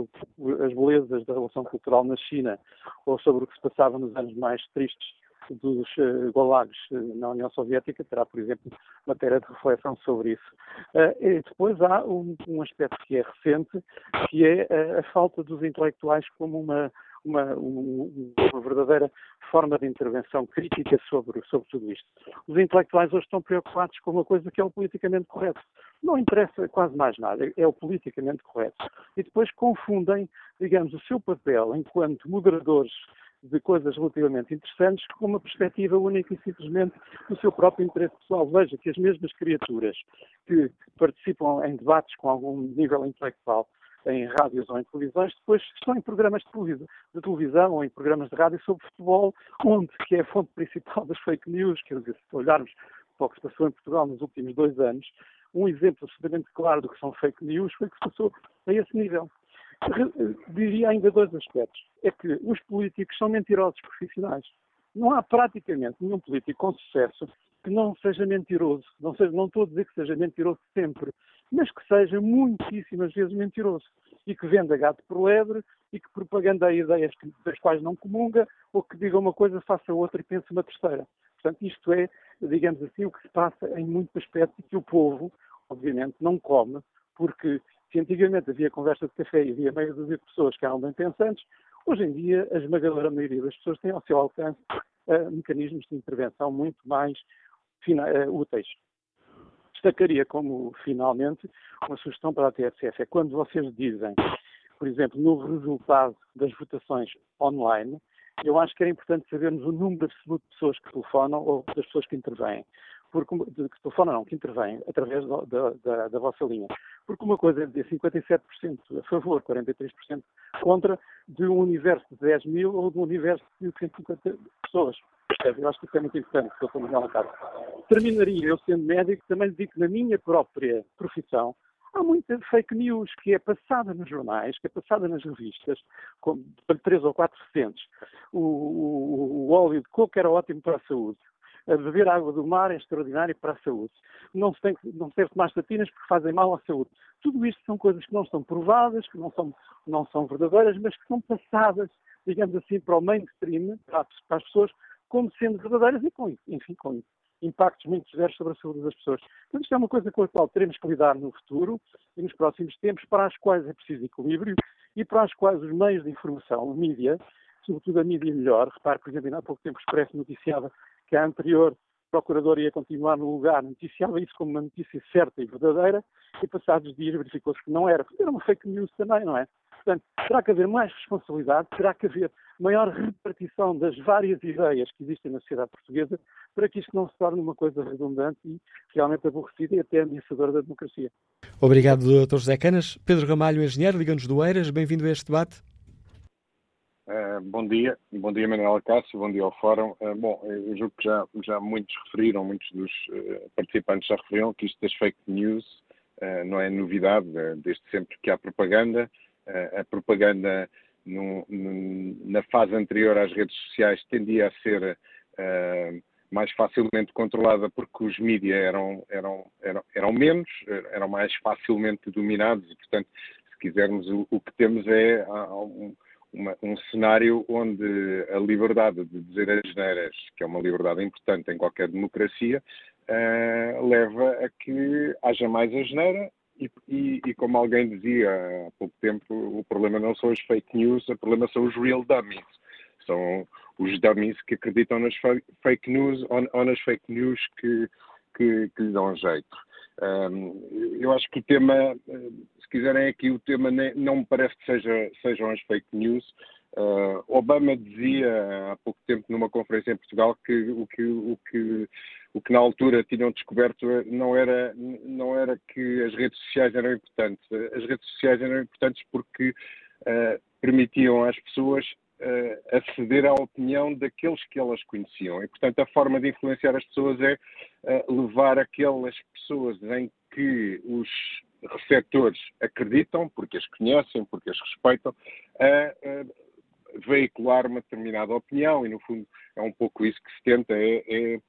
as belezas da relação cultural na China ou sobre o que se passava nos anos mais tristes dos uh, gulags uh, na União Soviética, terá, por exemplo, matéria de reflexão sobre isso. Uh, e depois há um, um, aspecto que é recente, que é a falta dos intelectuais como uma, uma, uma, verdadeira forma de intervenção crítica sobre, sobre tudo isto. Os intelectuais hoje estão preocupados com uma coisa que é o politicamente correto. Não interessa quase mais nada, é o politicamente correto. E depois confundem, digamos, o seu papel enquanto moderadores de coisas relativamente interessantes com uma perspectiva única e simplesmente do seu próprio interesse pessoal. Veja que as mesmas criaturas que participam em debates com algum nível intelectual em rádios ou em televisões, depois estão em programas de televisão, de televisão, ou em programas de rádio sobre futebol, onde, que é a fonte principal das fake news, quer dizer, se olharmos para o que se passou em Portugal nos últimos dois anos, um exemplo absolutamente claro do que são fake news foi o que se passou a esse nível. Diria ainda dois aspectos. É que os políticos são mentirosos profissionais. Não há praticamente nenhum político com sucesso que não seja mentiroso. Não, seja, não estou a dizer que seja mentiroso sempre, mas que seja muitíssimas vezes mentiroso. E que venda gato por lebre e que propagandeie ideias das quais não comunga ou que diga uma coisa, faça outra e pense uma terceira. Portanto, isto é, digamos assim, o que se passa em muitos aspectos e que o povo, obviamente, não come, porque se antigamente havia conversa de café e havia meia dúzia de pessoas que eram bem pensantes, hoje em dia a esmagadora maioria das pessoas tem ao seu alcance uh, mecanismos de intervenção muito mais uh, úteis. Destacaria como, finalmente, uma sugestão para a TSF. É quando vocês dizem, por exemplo, no resultado das votações online, eu acho que era importante sabermos o número absoluto de pessoas que telefonam ou das pessoas que intervêm porque, de, que telefonam não, que intervêm através da, da, da, vossa linha. Porque uma coisa é dizer 57% a favor, 43% contra, de um universo de 10 mil ou de um universo de 150 pessoas. Eu acho que isso é muito importante, Dr. Manuel Acado. Terminaria, eu sendo médico, também digo que na minha própria profissão, há muita fake news que é passada nos jornais, que é passada nas revistas, com três ou quatro recentes. O, o, o, óleo de coco era ótimo para a saúde beber água do mar é extraordinário para a saúde. Não se, tem, não se deve tomar estatinas porque fazem mal à saúde. Tudo isto são coisas que não estão provadas, que não são, não são verdadeiras, mas que são passadas, digamos assim, para o mainstream, para, para as pessoas, como sendo verdadeiras e com, enfim, com impactos muito severos sobre a saúde das pessoas. Portanto, isto é uma coisa com a qual teremos que lidar no futuro e nos próximos tempos, para as quais é preciso equilíbrio e para as quais os meios de informação, o mídia, sobretudo a mídia melhor, repare, por exemplo, há pouco tempo o Expresso noticiava que a anterior procuradora ia continuar no lugar, noticiava isso como uma notícia certa e verdadeira, e passados dias verificou-se que não era. Era uma fake news também, não é? Portanto, terá que haver mais responsabilidade, terá que haver maior repartição das várias ideias que existem na sociedade portuguesa para que isto não se torne uma coisa redundante e realmente aborrecida e até ameaçadora da democracia. Obrigado, Dr. José Canas. Pedro Ramalho, engenheiro, Liga-nos do Eiras, bem-vindo a este debate. Uh, bom dia, bom dia Manuel Cássio, bom dia ao Fórum. Uh, bom, eu julgo que já, já muitos referiram, muitos dos uh, participantes já referiram que isto das fake news não é novidade, desde sempre que há propaganda. a propaganda no, no, na fase anterior às redes sociais tendia a ser mais facilmente controlada porque os mídias eram, eram, eram, eram menos, eram mais facilmente dominados e, portanto, se quisermos, o, o que temos é um, uma, um cenário onde a liberdade de dizer as neiras, que é uma liberdade importante em qualquer democracia, uh, leva a que haja mais asneira e, e, e, como alguém dizia há pouco tempo, o problema não são as fake news, o problema são os real dummies. São os dummies que acreditam nas fake news ou, ou nas fake news que, que, que lhe dão jeito. Eu acho que o tema, se quiserem aqui, o tema não me parece que seja, sejam as fake news. Uh, Obama dizia há pouco tempo numa conferência em Portugal que o que, o que o que na altura tinham descoberto não era, não era que as redes sociais eram importantes. As redes sociais eram importantes porque uh, permitiam às pessoas uh, aceder à opinião daqueles que elas conheciam. E, portanto, a forma de influenciar as pessoas é uh, levar aquelas pessoas em que os receptores acreditam, porque as conhecem, porque as respeitam, a, veicular uma determinada opinião e, no fundo, é um pouco isso que se tenta, é, é,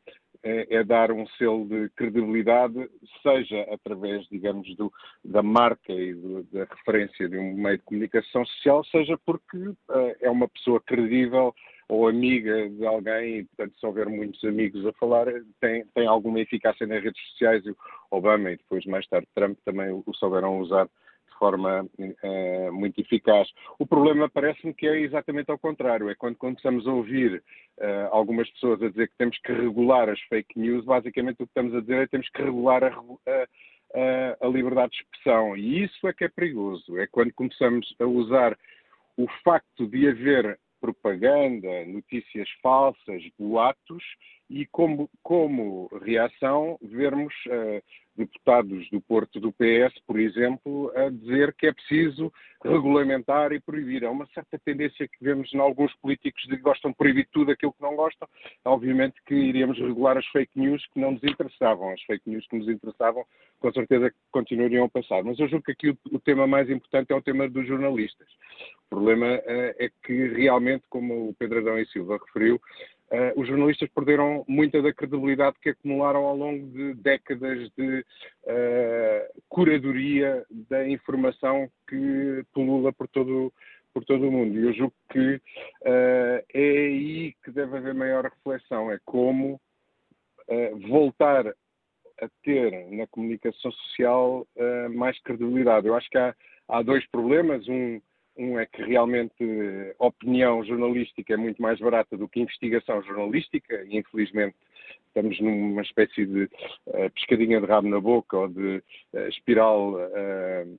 é, é dar um selo de credibilidade, seja através, digamos, do, da marca e do, da referência de um meio de comunicação social, seja porque uh, é uma pessoa credível ou amiga de alguém, e, portanto, se houver muitos amigos a falar, tem, tem alguma eficácia nas redes sociais. O Obama e depois, mais tarde, Trump também o, o souberam usar forma uh, muito eficaz. O problema parece-me que é exatamente ao contrário. É quando começamos a ouvir uh, algumas pessoas a dizer que temos que regular as fake news, basicamente o que estamos a dizer é que temos que regular a, a, a liberdade de expressão. E isso é que é perigoso. É quando começamos a usar o facto de haver propaganda, notícias falsas, boatos, e como, como reação vermos uh, deputados do Porto do PS, por exemplo, a dizer que é preciso regulamentar e proibir. É uma certa tendência que vemos em alguns políticos de que gostam de proibir tudo aquilo que não gostam. Obviamente que iríamos regular as fake news que não nos interessavam. As fake news que nos interessavam, com certeza, continuariam a passar. Mas eu julgo que aqui o, tema mais importante é o tema dos jornalistas. O problema uh, é que realmente, como o Pedro Adão e Silva referiu, Uh, os jornalistas perderam muita da credibilidade que acumularam ao longo de décadas de uh, curadoria da informação que pulula por todo, por todo o mundo. E eu julgo que uh, é aí que deve haver maior reflexão, é como voltar a ter na comunicação social mais credibilidade. Eu acho que há, há dois problemas. Um, um é que realmente opinião jornalística é muito mais barata do que investigação jornalística e infelizmente estamos numa espécie de uh, pescadinha de rabo na boca ou de uh, espiral uh,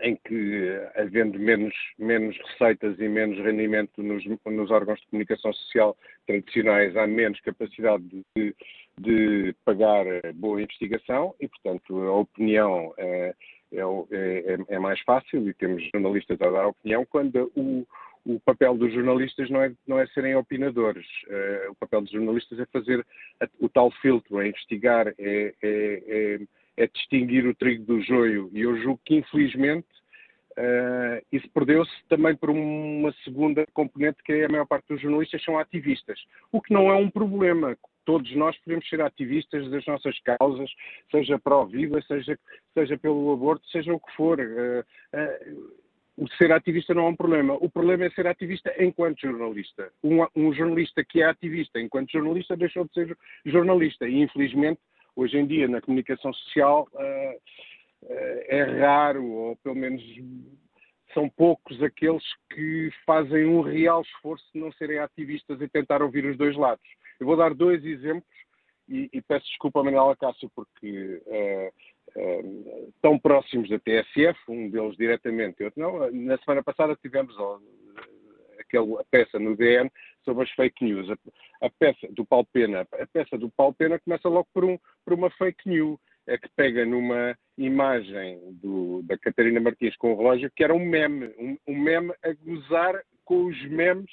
em que, havendo menos, menos receitas e menos rendimento nos, nos, órgãos de comunicação social tradicionais, há menos capacidade de, de pagar boa investigação e, portanto, a opinião é, é, é, mais fácil e temos jornalistas a dar opinião quando o, o papel dos jornalistas não é, não é serem opinadores. Uh, o papel dos jornalistas é fazer a, o tal filtro, é investigar, é, é, é, é, distinguir o trigo do joio. E eu julgo que, infelizmente, uh, isso perdeu-se também por uma segunda componente, que é a maior parte dos jornalistas são ativistas. O que não é um problema todos nós podemos ser ativistas das nossas causas, seja pró-vida, seja, seja pelo aborto, seja o que for. Uh, uh, o ser ativista não é um problema. O problema é ser ativista enquanto jornalista. Um, um, jornalista que é ativista enquanto jornalista deixou de ser jornalista. E, infelizmente, hoje em dia, na comunicação social, uh, é raro, ou pelo menos são poucos aqueles que fazem um real esforço de não serem ativistas e tentar ouvir os dois lados. Eu vou dar dois exemplos e, e peço desculpa a Manuela Cássio porque uh, uh, tão próximos da TSF, um deles diretamente outro não. Na semana passada tivemos oh, aquela peça no DN sobre as fake news. A, a, peça do Paulo Pena, a peça do Paulo Pena começa logo por, um, por uma fake news, é que pega numa imagem do, da Catarina Martins com o relógio que era um meme, um, um meme a gozar com os memes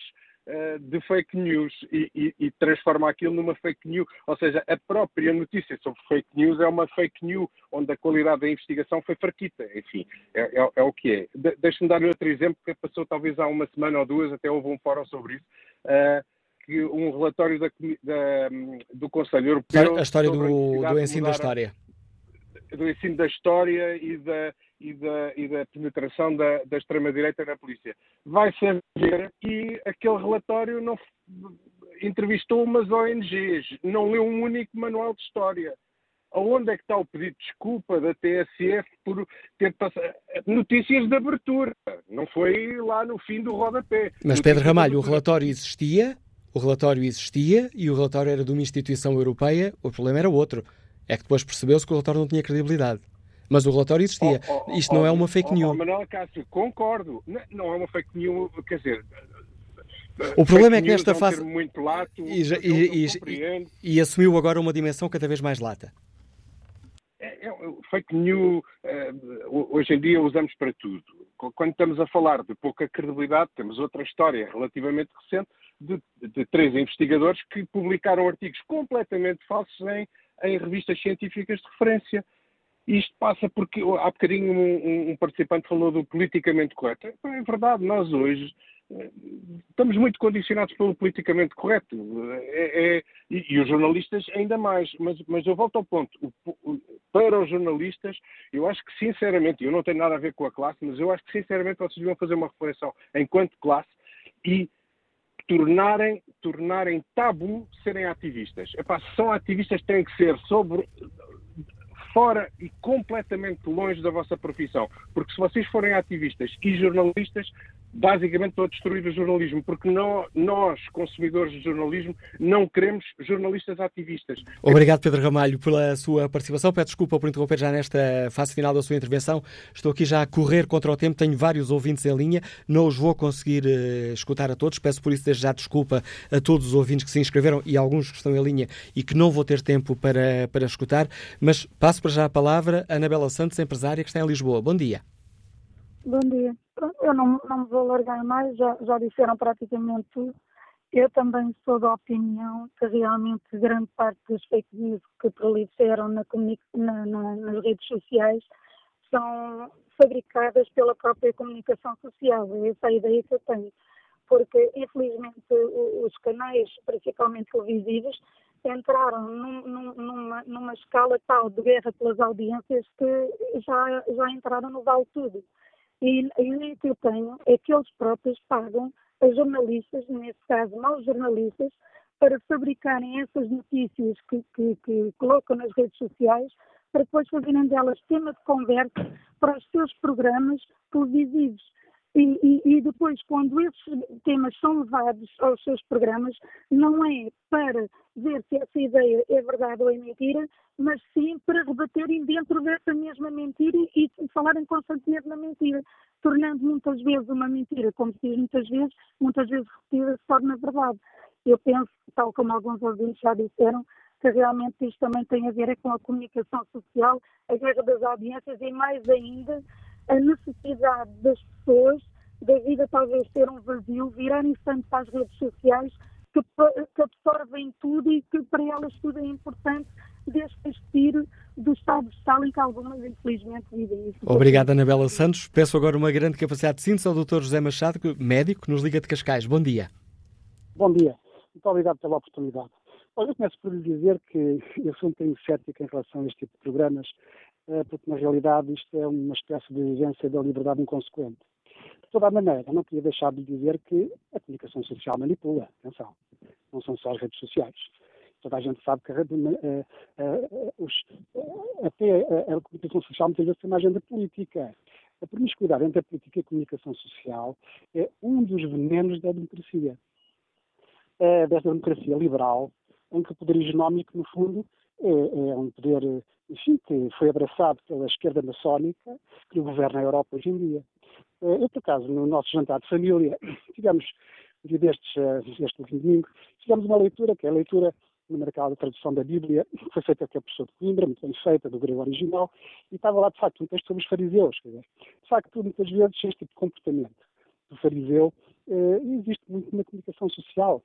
uh, de fake news e, e, e, transforma aquilo numa fake news. Ou seja, a própria notícia sobre fake news é uma fake news onde a qualidade da investigação foi fraquita. Enfim, é, é, é o que é. De, Deixa-me dar outro exemplo que passou talvez há uma semana ou duas, até houve um fórum sobre isso. Uh, que um relatório da, da, do Conselho Europeu. A história do, do ensino da história do ensino da história e da, e da, e da penetração da, da extrema-direita na polícia. Vai-se ver que aquele relatório não entrevistou umas ONGs, não leu um único manual de história. Aonde é que está o pedido de desculpa da TSF por ter passado notícias de abertura? Não foi lá no fim do rodapé. Mas Pedro Ramalho, o relatório existia, o relatório existia e o relatório era de uma instituição europeia, o problema era outro é que depois percebeu-se que o relatório não tinha credibilidade. Mas o relatório existia. Oh, oh, Isto oh, não é uma fake news. Oh, Manuel Cássio, concordo. Não, não, é uma fake news, quer dizer, O problema é que nesta é fase. Muito lato, e, eu, e, eu e, assumiu agora uma dimensão cada vez mais lata. É, é, fake news, uh, hoje em dia usamos para tudo. Quando estamos a falar de pouca credibilidade, temos outra história relativamente recente de, de três investigadores que publicaram artigos completamente falsos em, em revistas científicas de referência. Isto passa porque há bocadinho um, um, participante falou do politicamente correto. É verdade, nós hoje eh, estamos muito condicionados pelo politicamente correto. É, é, e, e, os jornalistas ainda mais. Mas, mas eu volto ao ponto. O, para os jornalistas, eu acho que sinceramente, eu não tenho nada a ver com a classe, mas eu acho que sinceramente vocês deviam fazer uma reflexão enquanto classe e tornarem, tornarem tabu serem ativistas. Epá, são ativistas, têm que ser sobre fora e completamente longe da vossa profissão. Porque se vocês forem ativistas e jornalistas, basicamente estou a destruir o jornalismo, porque nós, consumidores de jornalismo, não queremos jornalistas ativistas. Obrigado, Pedro Ramalho, pela sua participação. Peço desculpa por interromper já nesta fase final da sua intervenção. Estou aqui já a correr contra o tempo, tenho vários ouvintes em linha, não os vou conseguir uh, escutar a todos. Peço por isso desde já desculpa a todos os ouvintes que se inscreveram e alguns que estão em linha e que não vou ter tempo para, para escutar, mas passo para já a palavra a Anabela Santos, empresária que está em Lisboa. Bom dia. Bom dia. Eu não, não me vou alargar mais, já, já disseram praticamente tudo. Eu também sou da opinião que realmente grande parte das fake news que proliferam na, na, na, nas redes sociais são fabricadas pela própria comunicação social. É essa a ideia que eu tenho. Porque, infelizmente, os canais, principalmente televisivos, entraram num, numa, numa escala tal de guerra pelas audiências que já, já entraram no vale tudo. E a ideia que eu tenho é que eles próprios pagam a jornalistas, nesse caso maus jornalistas, para fabricarem essas notícias que, que, que colocam nas redes sociais, para depois fazerem delas tema de conversa para os seus programas televisivos. E, e, e, depois, quando esses temas são levados aos seus programas, não é para ver se essa ideia é verdade ou é mentira, mas sim para rebaterem dentro dessa mesma mentira e falarem constantemente na mentira, tornando muitas vezes uma mentira, como se diz muitas vezes, muitas vezes repetida, se torna verdade. Eu penso, tal como alguns ouvintes já disseram, que realmente isto também tem a ver é com a comunicação social, a guerra das audiências e mais ainda a necessidade das pessoas da vida talvez ter um vazio, virarem tanto para as redes sociais que, que absorvem tudo e que para elas tudo é importante desde que do estado de Stalin que algumas infelizmente vivem isso. Obrigado, Anabela Santos. Peço agora uma grande capacidade de síntese ao Dr. José Machado, médico, que nos liga de Cascais. Bom dia. Bom dia. Muito obrigado pela oportunidade. Olha, eu começo por lhe dizer que eu sou um bocadinho cético em relação a este tipo de programas, porque na realidade isto é uma espécie de vivência da liberdade inconsequente. De toda a maneira, não queria deixar de dizer que a comunicação social manipula, atenção, não são só as redes sociais. Toda a gente sabe que a, a, a, os, até a, comunicação social muitas vezes tem uma agenda política. A promiscuidade entre a política e a comunicação social é um dos venenos da democracia. É, desta democracia liberal, em que o poder económico, no fundo, é, é, um poder enfim, que foi abraçado pela esquerda maçónica que governa a Europa hoje em dia. Eh, eu, por acaso, no nosso jantar de família, tivemos, um dia destes, eh, este último domingo, fizemos uma leitura, que é a leitura no mercado da tradução da Bíblia, que foi feita pela professor de Coimbra, muito bem feita, do grego original, e estava lá, de facto, um texto sobre os fariseus. Dizer, de facto, muitas vezes, este tipo de comportamento do fariseu eh, existe muito na comunicação social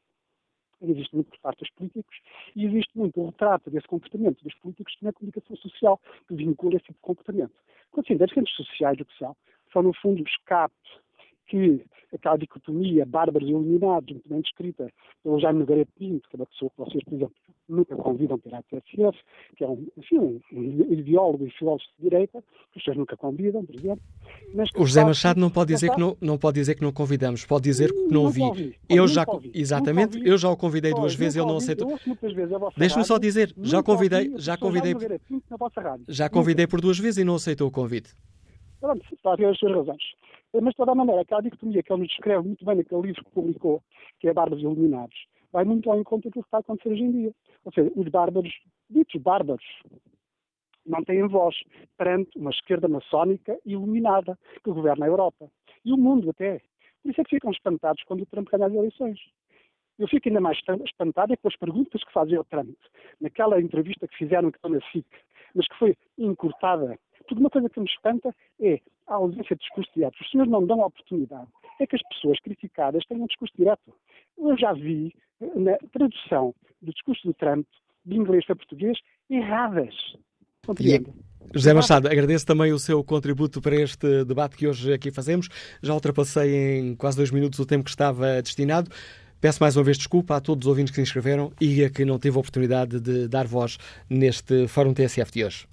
existe muito por parte dos políticos e existe muito o retrato desse comportamento dos políticos na comunicação social que vincula esse tipo de comportamento. Quando assim, as redes sociais o que são, são no fundo o escape que aquela dicotomia bárbaros e iluminados, muito bem descrita pelo Jaime Nogueira Pinto, que é uma pessoa que vocês, por exemplo, nunca convidam para a TSF, que é um, enfim, um, ideólogo e filósofo de direita, que os senhores nunca convidam, por exemplo. o José Machado não pode dizer que não, não pode dizer que não convidamos, pode dizer que não ouvi. Ouvi. Eu já, ouvi. exatamente, ouvi. eu já o convidei duas vezes, ele não aceitou. Deixe-me só dizer, já convidei, já convidei, já convidei por duas vezes e não aceitou o convite. Pronto, está a ter as suas razões. Mas, de toda a maneira, aquela dicotomia que ele nos descreve muito bem naquele livro que publicou, que é Bárbaros Iluminados, vai muito ao encontro daquilo que está a acontecer hoje em dia. Ou seja, os bárbaros, ditos bárbaros, não têm voz perante uma esquerda maçónica iluminada que governa a Europa. E o mundo até. Por isso é que ficam espantados quando o Trump ganha as eleições. Eu fico ainda mais espantado é com as perguntas que fazem ao Trump, naquela entrevista que fizeram que na SIC, mas que foi encurtada. Porque uma coisa que me espanta é a ausência de discurso direto. Os senhores não dão a oportunidade. É que as pessoas criticadas tenham um discurso direto. Eu já vi na tradução do discurso do Trump, de inglês para português, erradas. José Machado, agradeço também o seu contributo para este debate que hoje aqui fazemos. Já ultrapassei em quase dois minutos o tempo que estava destinado. Peço mais uma vez desculpa a todos os ouvintes que se inscreveram e a que não tive a oportunidade de dar voz neste Fórum TSF de hoje.